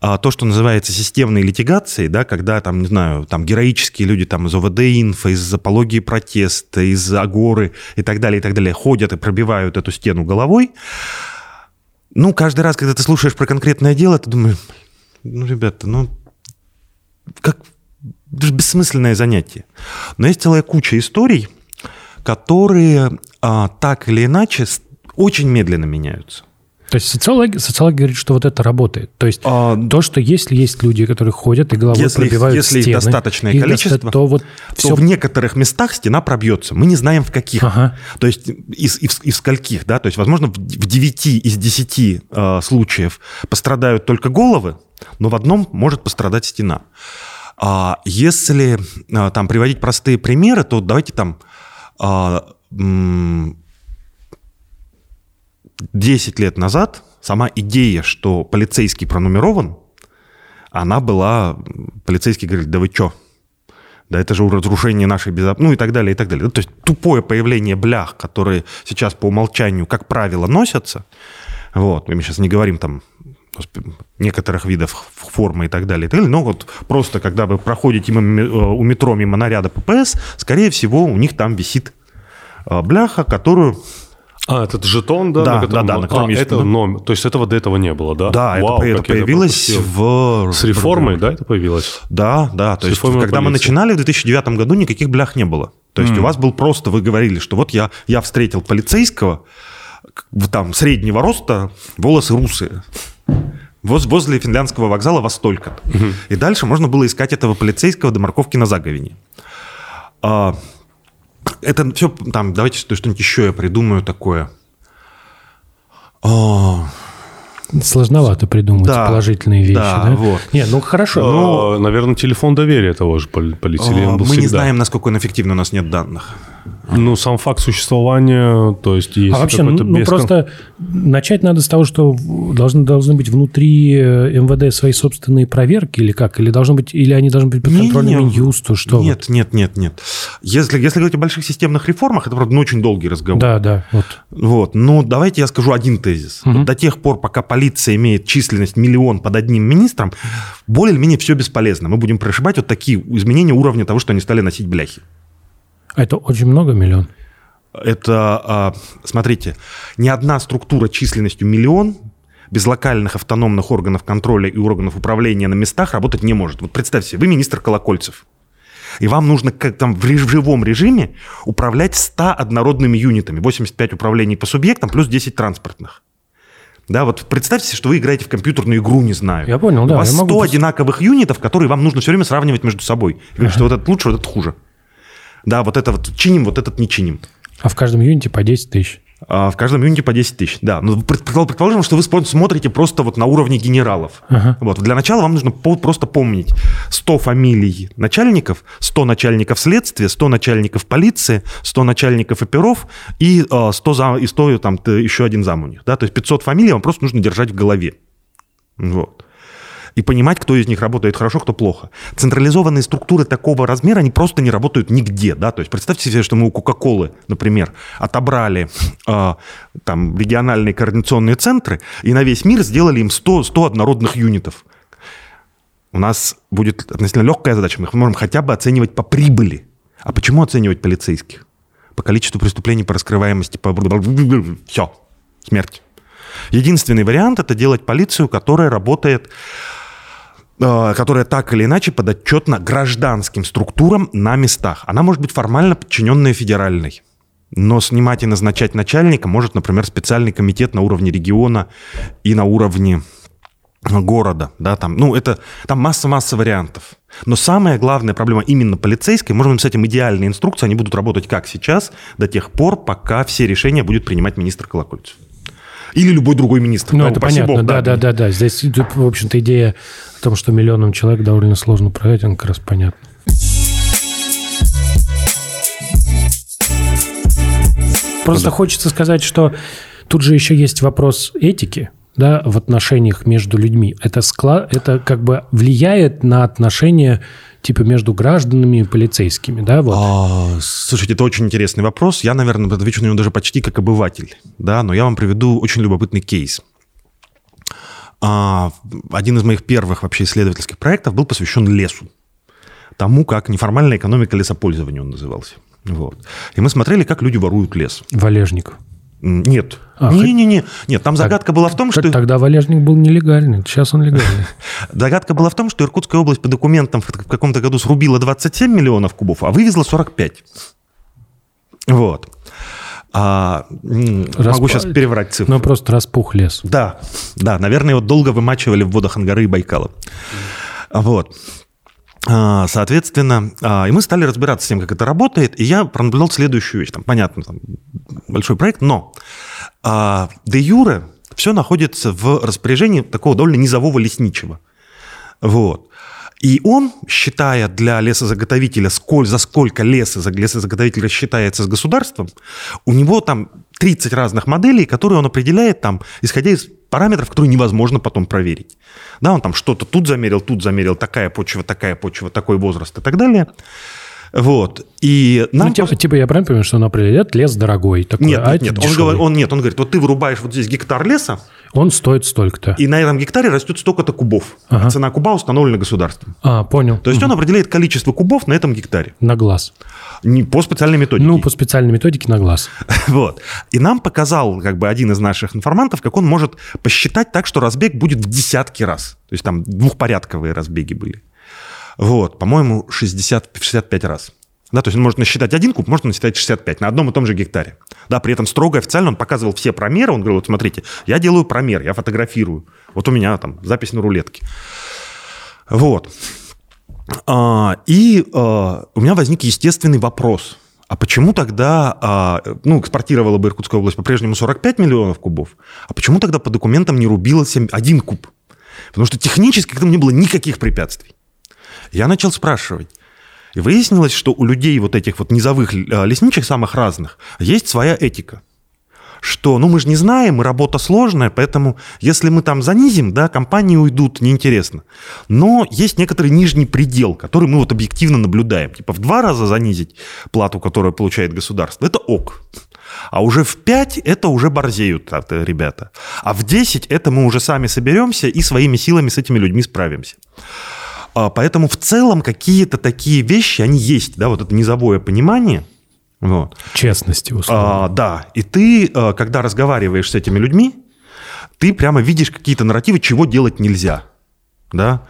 а, то, что называется системной литигацией, да, когда там, не знаю, там героические люди там из ОВД-инфо, из апологии протеста, из Агоры и так далее, и так далее, ходят и пробивают эту стену головой, ну, каждый раз, когда ты слушаешь про конкретное дело, ты думаешь, ну, ребята, ну, как, это же бессмысленное занятие. Но есть целая куча историй, которые а, так или иначе очень медленно меняются. То есть социологи, социологи говорят, что вот это работает. То есть а, то, что если есть люди, которые ходят и головой если, пробивают если стены... Если достаточное их количество, то, вот то все... в некоторых местах стена пробьется. Мы не знаем, в каких. Ага. То есть из, из, из скольких. Да? То есть, возможно, в 9 из 10 э, случаев пострадают только головы, но в одном может пострадать стена. А если а, там приводить простые примеры, то давайте там а, 10 лет назад сама идея, что полицейский пронумерован, она была... Полицейский говорит, да вы чё? Да это же разрушение нашей безопасности, ну и так далее, и так далее. Ну, то есть тупое появление блях, которые сейчас по умолчанию, как правило, носятся, вот, мы сейчас не говорим там некоторых видов формы и так далее, и так далее. Но вот просто, когда вы проходите мимо, э, у метро мимо наряда ППС, скорее всего, у них там висит э, бляха, которую а, этот жетон, да? Да, на котором... да, да, на котором а, есть... это номер. То есть этого до этого не было, да? Да, Вау, это, это появилось это в... С реформой, да, это появилось? Да, да. То С есть, когда мы полиции. начинали в 2009 году, никаких блях не было. То есть, у вас был просто, вы говорили, что вот я, я встретил полицейского, там, среднего роста, волосы русые. Воз- Возле финляндского вокзала во столько И дальше можно было искать этого полицейского до морковки на заговине. А, это все там, давайте что- что-нибудь еще я придумаю такое. А, Сложновато придумать Да, положительные вещи, да, да? вот. Не, ну хорошо. ну, Ну, наверное, телефон доверия того же пол- полиции. или он а, был мы не всегда? знаем, насколько он эффективен, у нас нет данных. Ну, сам факт существования, то есть есть а вообще, ну, какой-то ну, бескон- просто начать надо с того, что должны, должны быть внутри э, МВД свои собственные проверки или как? Или, должно быть, или они должны быть под контролем. Минюсту? Что? Нет, нет, нет, нет. Если, если говорить о больших системных реформах, это, правда, ну, очень долгий разговор. Да, да, вот. Вот. Ну, давайте я скажу один тезис. Вот До тех пор, пока полиция имеет численность миллион под одним министром, более или менее все бесполезно. Мы будем прошибать вот такие изменения уровня того, что они стали носить бляхи. А Это очень много, миллион. Это, а, смотрите, ни одна структура численностью миллион без локальных автономных органов контроля и органов управления на местах работать не может. Вот представьте себе, вы министр Колокольцев. И вам нужно как там в живом режиме управлять 100 однородными юнитами. 85 управлений по субъектам плюс 10 транспортных. Да, вот представьте себе, что вы играете в компьютерную игру, не знаю. Я понял, У да, вас я 100 могу одинаковых юнитов, которые вам нужно все время сравнивать между собой. Говорить, что вот этот лучше, вот этот хуже. Да, вот это вот чиним, вот этот не чиним. А в каждом юните по 10 тысяч. А в каждом юните по 10 тысяч, да. Ну, пред- предположим, что вы смотрите просто вот на уровне генералов. Ага. Вот. Для начала вам нужно по- просто помнить 100 фамилий начальников, 100 начальников следствия, 100 начальников полиции, 100 начальников оперов и э, 100, за, и 100 там, еще один зам у них. Да? То есть 500 фамилий вам просто нужно держать в голове. Вот. И понимать, кто из них работает хорошо, кто плохо. Централизованные структуры такого размера, они просто не работают нигде. Да? То есть представьте себе, что мы у Кока-Колы, например, отобрали э, там, региональные координационные центры и на весь мир сделали им 100, 100 однородных юнитов. У нас будет относительно легкая задача. Мы можем хотя бы оценивать по прибыли. А почему оценивать полицейских? По количеству преступлений, по раскрываемости, по... Все, смерть. Единственный вариант – это делать полицию, которая работает которая так или иначе подотчетна гражданским структурам на местах. Она может быть формально подчиненная федеральной. Но снимать и назначать начальника может, например, специальный комитет на уровне региона и на уровне города, да, там, ну, это, там масса-масса вариантов. Но самая главная проблема именно полицейской, можем написать им идеальные инструкции, они будут работать как сейчас, до тех пор, пока все решения будет принимать министр Колокольцев. Или любой другой министр. Ну, это понятно, спасибо, да, да, да, да. Здесь, в общем-то, идея о том, что миллионам человек довольно сложно управлять, она как раз понятна. Просто хочется сказать, что тут же еще есть вопрос этики, да, в отношениях между людьми. Это, скла... это как бы влияет на отношения типа между гражданами и полицейскими, да, вот. А, слушайте, это очень интересный вопрос. Я, наверное, отвечу на него даже почти как обыватель, да, но я вам приведу очень любопытный кейс. А, один из моих первых вообще исследовательских проектов был посвящен лесу. Тому, как неформальная экономика лесопользования он назывался. Вот. И мы смотрели, как люди воруют лес. Валежник. Нет. А, Не-не-не. Нет, там загадка была в том, что... Тогда валежник был нелегальный, сейчас он легальный. (laughs) Загадка была в том, что Иркутская область по документам в каком-то году срубила 27 миллионов кубов, а вывезла 45. Вот. А, Распа- Могу сейчас переврать цифры. Ну, просто распух лес. Да, да, наверное, его долго вымачивали в водах Ангары и Байкала. Вот. А, Соответственно, а, и мы стали разбираться с тем, как это работает, и я пронаблюдал следующую вещь. Там, понятно, там, большой проект, но а, де юре все находится в распоряжении такого довольно низового лесничего. Вот. И он, считая для лесозаготовителя, сколь, за сколько леса лесозаготовитель рассчитается с государством, у него там 30 разных моделей, которые он определяет там, исходя из параметров, которые невозможно потом проверить. Да, он там что-то тут замерил, тут замерил, такая почва, такая почва, такой возраст и так далее. Вот. И нам ну, типа, типа, я правильно понимаю, что он определяет лес дорогой? Такой, нет, а нет, нет. Он, говорит, он, нет, он говорит, вот ты вырубаешь вот здесь гектар леса, он стоит столько-то. И на этом гектаре растет столько-то кубов. Ага. Цена куба установлена государством. А, понял. То есть угу. он определяет количество кубов на этом гектаре. На глаз. Не по специальной методике. Ну, по специальной методике на глаз. (laughs) вот. И нам показал как бы один из наших информантов, как он может посчитать так, что разбег будет в десятки раз. То есть там двухпорядковые разбеги были. Вот, по-моему, 60, 65 раз. Да, то есть он может насчитать один куб, может насчитать 65 на одном и том же гектаре. Да, при этом строго официально он показывал все промеры. Он говорил, вот смотрите, я делаю промер, я фотографирую. Вот у меня там запись на рулетке. Вот. А, и а, у меня возник естественный вопрос. А почему тогда, а, ну, экспортировала бы Иркутская область по-прежнему 45 миллионов кубов, а почему тогда по документам не рубилось один куб? Потому что технически к этому не было никаких препятствий. Я начал спрашивать, и выяснилось, что у людей вот этих вот низовых э, лесничек, самых разных, есть своя этика. Что, ну мы же не знаем, работа сложная, поэтому если мы там занизим, да, компании уйдут, неинтересно. Но есть некоторый нижний предел, который мы вот объективно наблюдаем. Типа в два раза занизить плату, которую получает государство, это ок. А уже в 5 это уже борзеют ребята. А в 10 это мы уже сами соберемся и своими силами с этими людьми справимся. А, поэтому в целом какие-то такие вещи, они есть, да, вот это низовое понимание. Вот. Честности, условно. А, да, и ты, а, когда разговариваешь с этими людьми, ты прямо видишь какие-то нарративы, чего делать нельзя, да,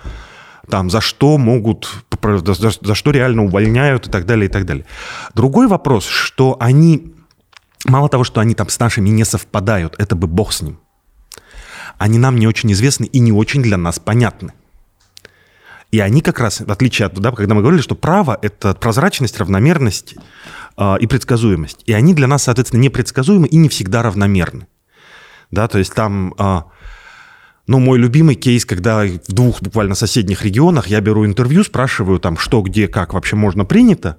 там, за что могут, за, за что реально увольняют и так далее, и так далее. Другой вопрос, что они, мало того, что они там с нашими не совпадают, это бы бог с ним, они нам не очень известны и не очень для нас понятны. И они как раз, в отличие от, да, когда мы говорили, что право – это прозрачность, равномерность э, и предсказуемость. И они для нас, соответственно, непредсказуемы и не всегда равномерны. Да, то есть там... Э, ну, мой любимый кейс, когда в двух буквально соседних регионах я беру интервью, спрашиваю там, что, где, как вообще можно принято,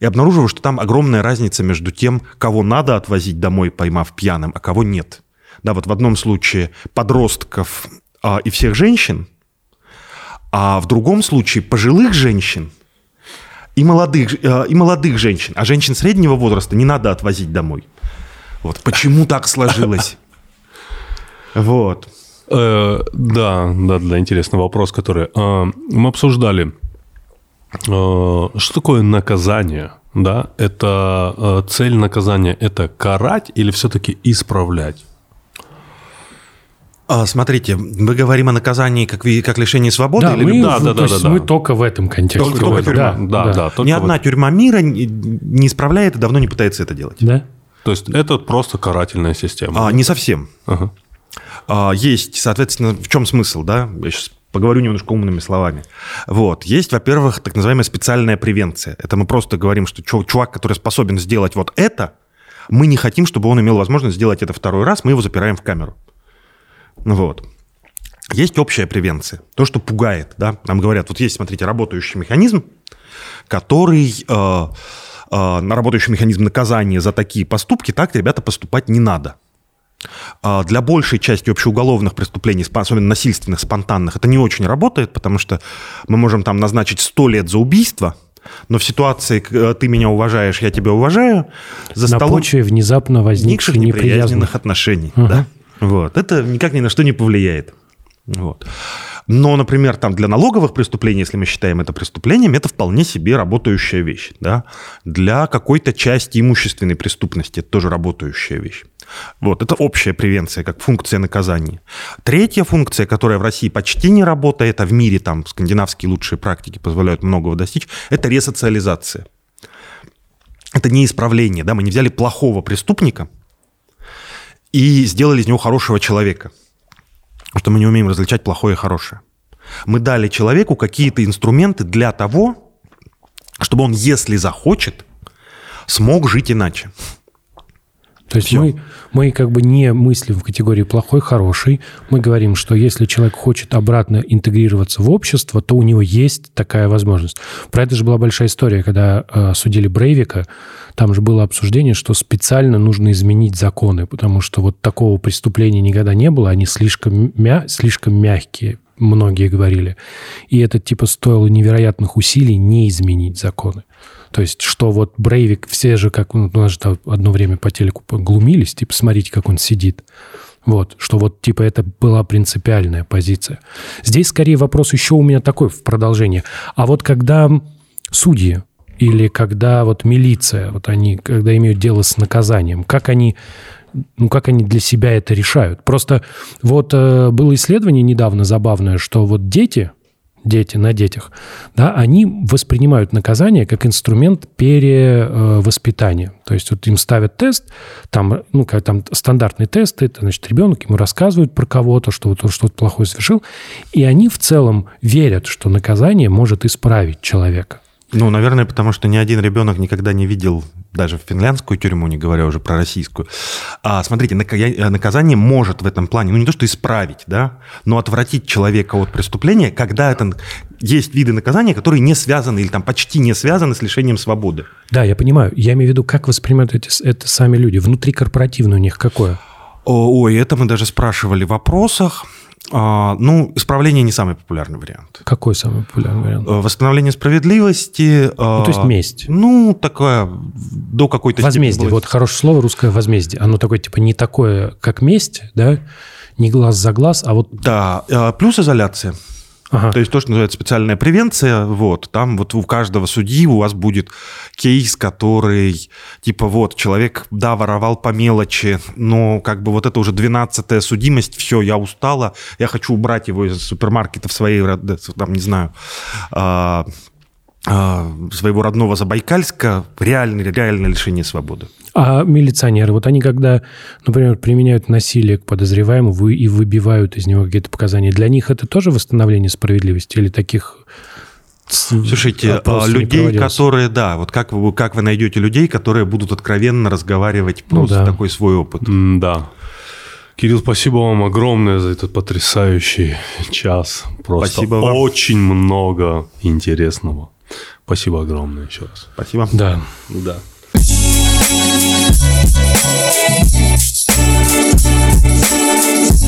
и обнаруживаю, что там огромная разница между тем, кого надо отвозить домой, поймав пьяным, а кого нет. Да, вот в одном случае подростков а, и всех женщин, а в другом случае пожилых женщин и молодых, э, и молодых женщин, а женщин среднего возраста не надо отвозить домой. Вот почему так сложилось? (laughs) Вот. Э, да, да, да, интересный вопрос, который э, мы обсуждали. Что такое наказание? Да, это цель наказания – это карать или все-таки исправлять? А, смотрите, мы говорим о наказании как, как лишении свободы? Да, или... мы, да, да, да, да, да. мы только в этом контексте. Только, только тюрьма. Да, да, да. да Ни одна вот... тюрьма мира не исправляет и давно не пытается это делать. Да. То есть это просто карательная система? А, не совсем. Ага. А, есть, соответственно, в чем смысл, да? Я сейчас поговорю немножко умными словами. Вот. Есть, во-первых, так называемая специальная превенция. Это мы просто говорим, что чувак, который способен сделать вот это, мы не хотим, чтобы он имел возможность сделать это второй раз, мы его запираем в камеру. Вот. Есть общая превенция, то, что пугает. Да? Нам говорят, вот есть, смотрите, работающий механизм, который... Э, э, работающий механизм наказания за такие поступки, так, ребята, поступать не надо. А для большей части общеуголовных преступлений, особенно насильственных, спонтанных, это не очень работает, потому что мы можем там назначить 100 лет за убийство, но в ситуации э, «ты меня уважаешь, я тебя уважаю», за На столом... почве внезапно возникших неприязненных отношений. Угу. Да? Вот. Это никак ни на что не повлияет. Вот. Но, например, там для налоговых преступлений, если мы считаем это преступлением, это вполне себе работающая вещь. Да? Для какой-то части имущественной преступности это тоже работающая вещь. Вот, это общая превенция, как функция наказания. Третья функция, которая в России почти не работает, а в мире там скандинавские лучшие практики позволяют многого достичь, это ресоциализация. Это не исправление. Да? Мы не взяли плохого преступника, и сделали из него хорошего человека. Потому что мы не умеем различать плохое и хорошее. Мы дали человеку какие-то инструменты для того, чтобы он, если захочет, смог жить иначе. То есть мы, мы как бы не мыслим в категории плохой, хороший. Мы говорим, что если человек хочет обратно интегрироваться в общество, то у него есть такая возможность. Про это же была большая история, когда э, судили Брейвика. Там же было обсуждение, что специально нужно изменить законы, потому что вот такого преступления никогда не было, они слишком, мя слишком мягкие, многие говорили. И это типа стоило невероятных усилий не изменить законы. То есть, что вот Брейвик, все же, как ну, у нас же одно время по телеку глумились, типа, смотрите, как он сидит. Вот, что вот, типа, это была принципиальная позиция. Здесь, скорее, вопрос еще у меня такой в продолжение. А вот когда судьи или когда вот милиция, вот они, когда имеют дело с наказанием, как они ну, как они для себя это решают. Просто вот э, было исследование недавно забавное, что вот дети, дети на детях, да, они воспринимают наказание как инструмент перевоспитания. То есть вот им ставят тест, там, ну, как там стандартный тест, это, значит, ребенок, ему рассказывают про кого-то, что вот он что-то плохое совершил, и они в целом верят, что наказание может исправить человека. Ну, наверное, потому что ни один ребенок никогда не видел даже в финляндскую тюрьму, не говоря уже про российскую. А, смотрите, наказание может в этом плане, ну не то что исправить, да, но отвратить человека от преступления, когда это есть виды наказания, которые не связаны или там почти не связаны с лишением свободы. Да, я понимаю. Я имею в виду, как воспринимают эти, это сами люди. Внутрикорпоративное у них какое? Ой, это мы даже спрашивали в вопросах. А, ну, исправление не самый популярный вариант. Какой самый популярный вариант? Э, восстановление справедливости. Ну, то есть месть. Ну, такое до какой-то Возмездие. Вот хорошее слово русское возмездие. Оно такое, типа, не такое, как месть, да? Не глаз за глаз, а вот... Да, э, плюс изоляция. Ага. То есть то, что называется специальная превенция, вот, там вот у каждого судьи у вас будет кейс, который, типа, вот, человек, да, воровал по мелочи, но как бы вот это уже 12-я судимость, все, я устала, я хочу убрать его из супермаркета в своей, там, не знаю, а, своего родного Забайкальска, реальное, реальное лишение свободы. А милиционеры, вот они когда, например, применяют насилие к подозреваемому и выбивают из него какие-то показания, для них это тоже восстановление справедливости или таких Слушайте, а, людей, которые, да, вот как вы, как вы найдете людей, которые будут откровенно разговаривать просто ну, да. такой свой опыт? Да. Кирилл, спасибо вам огромное за этот потрясающий час. Просто спасибо вам. очень много интересного. Спасибо огромное еще раз. Спасибо. Да. Да. Thank you.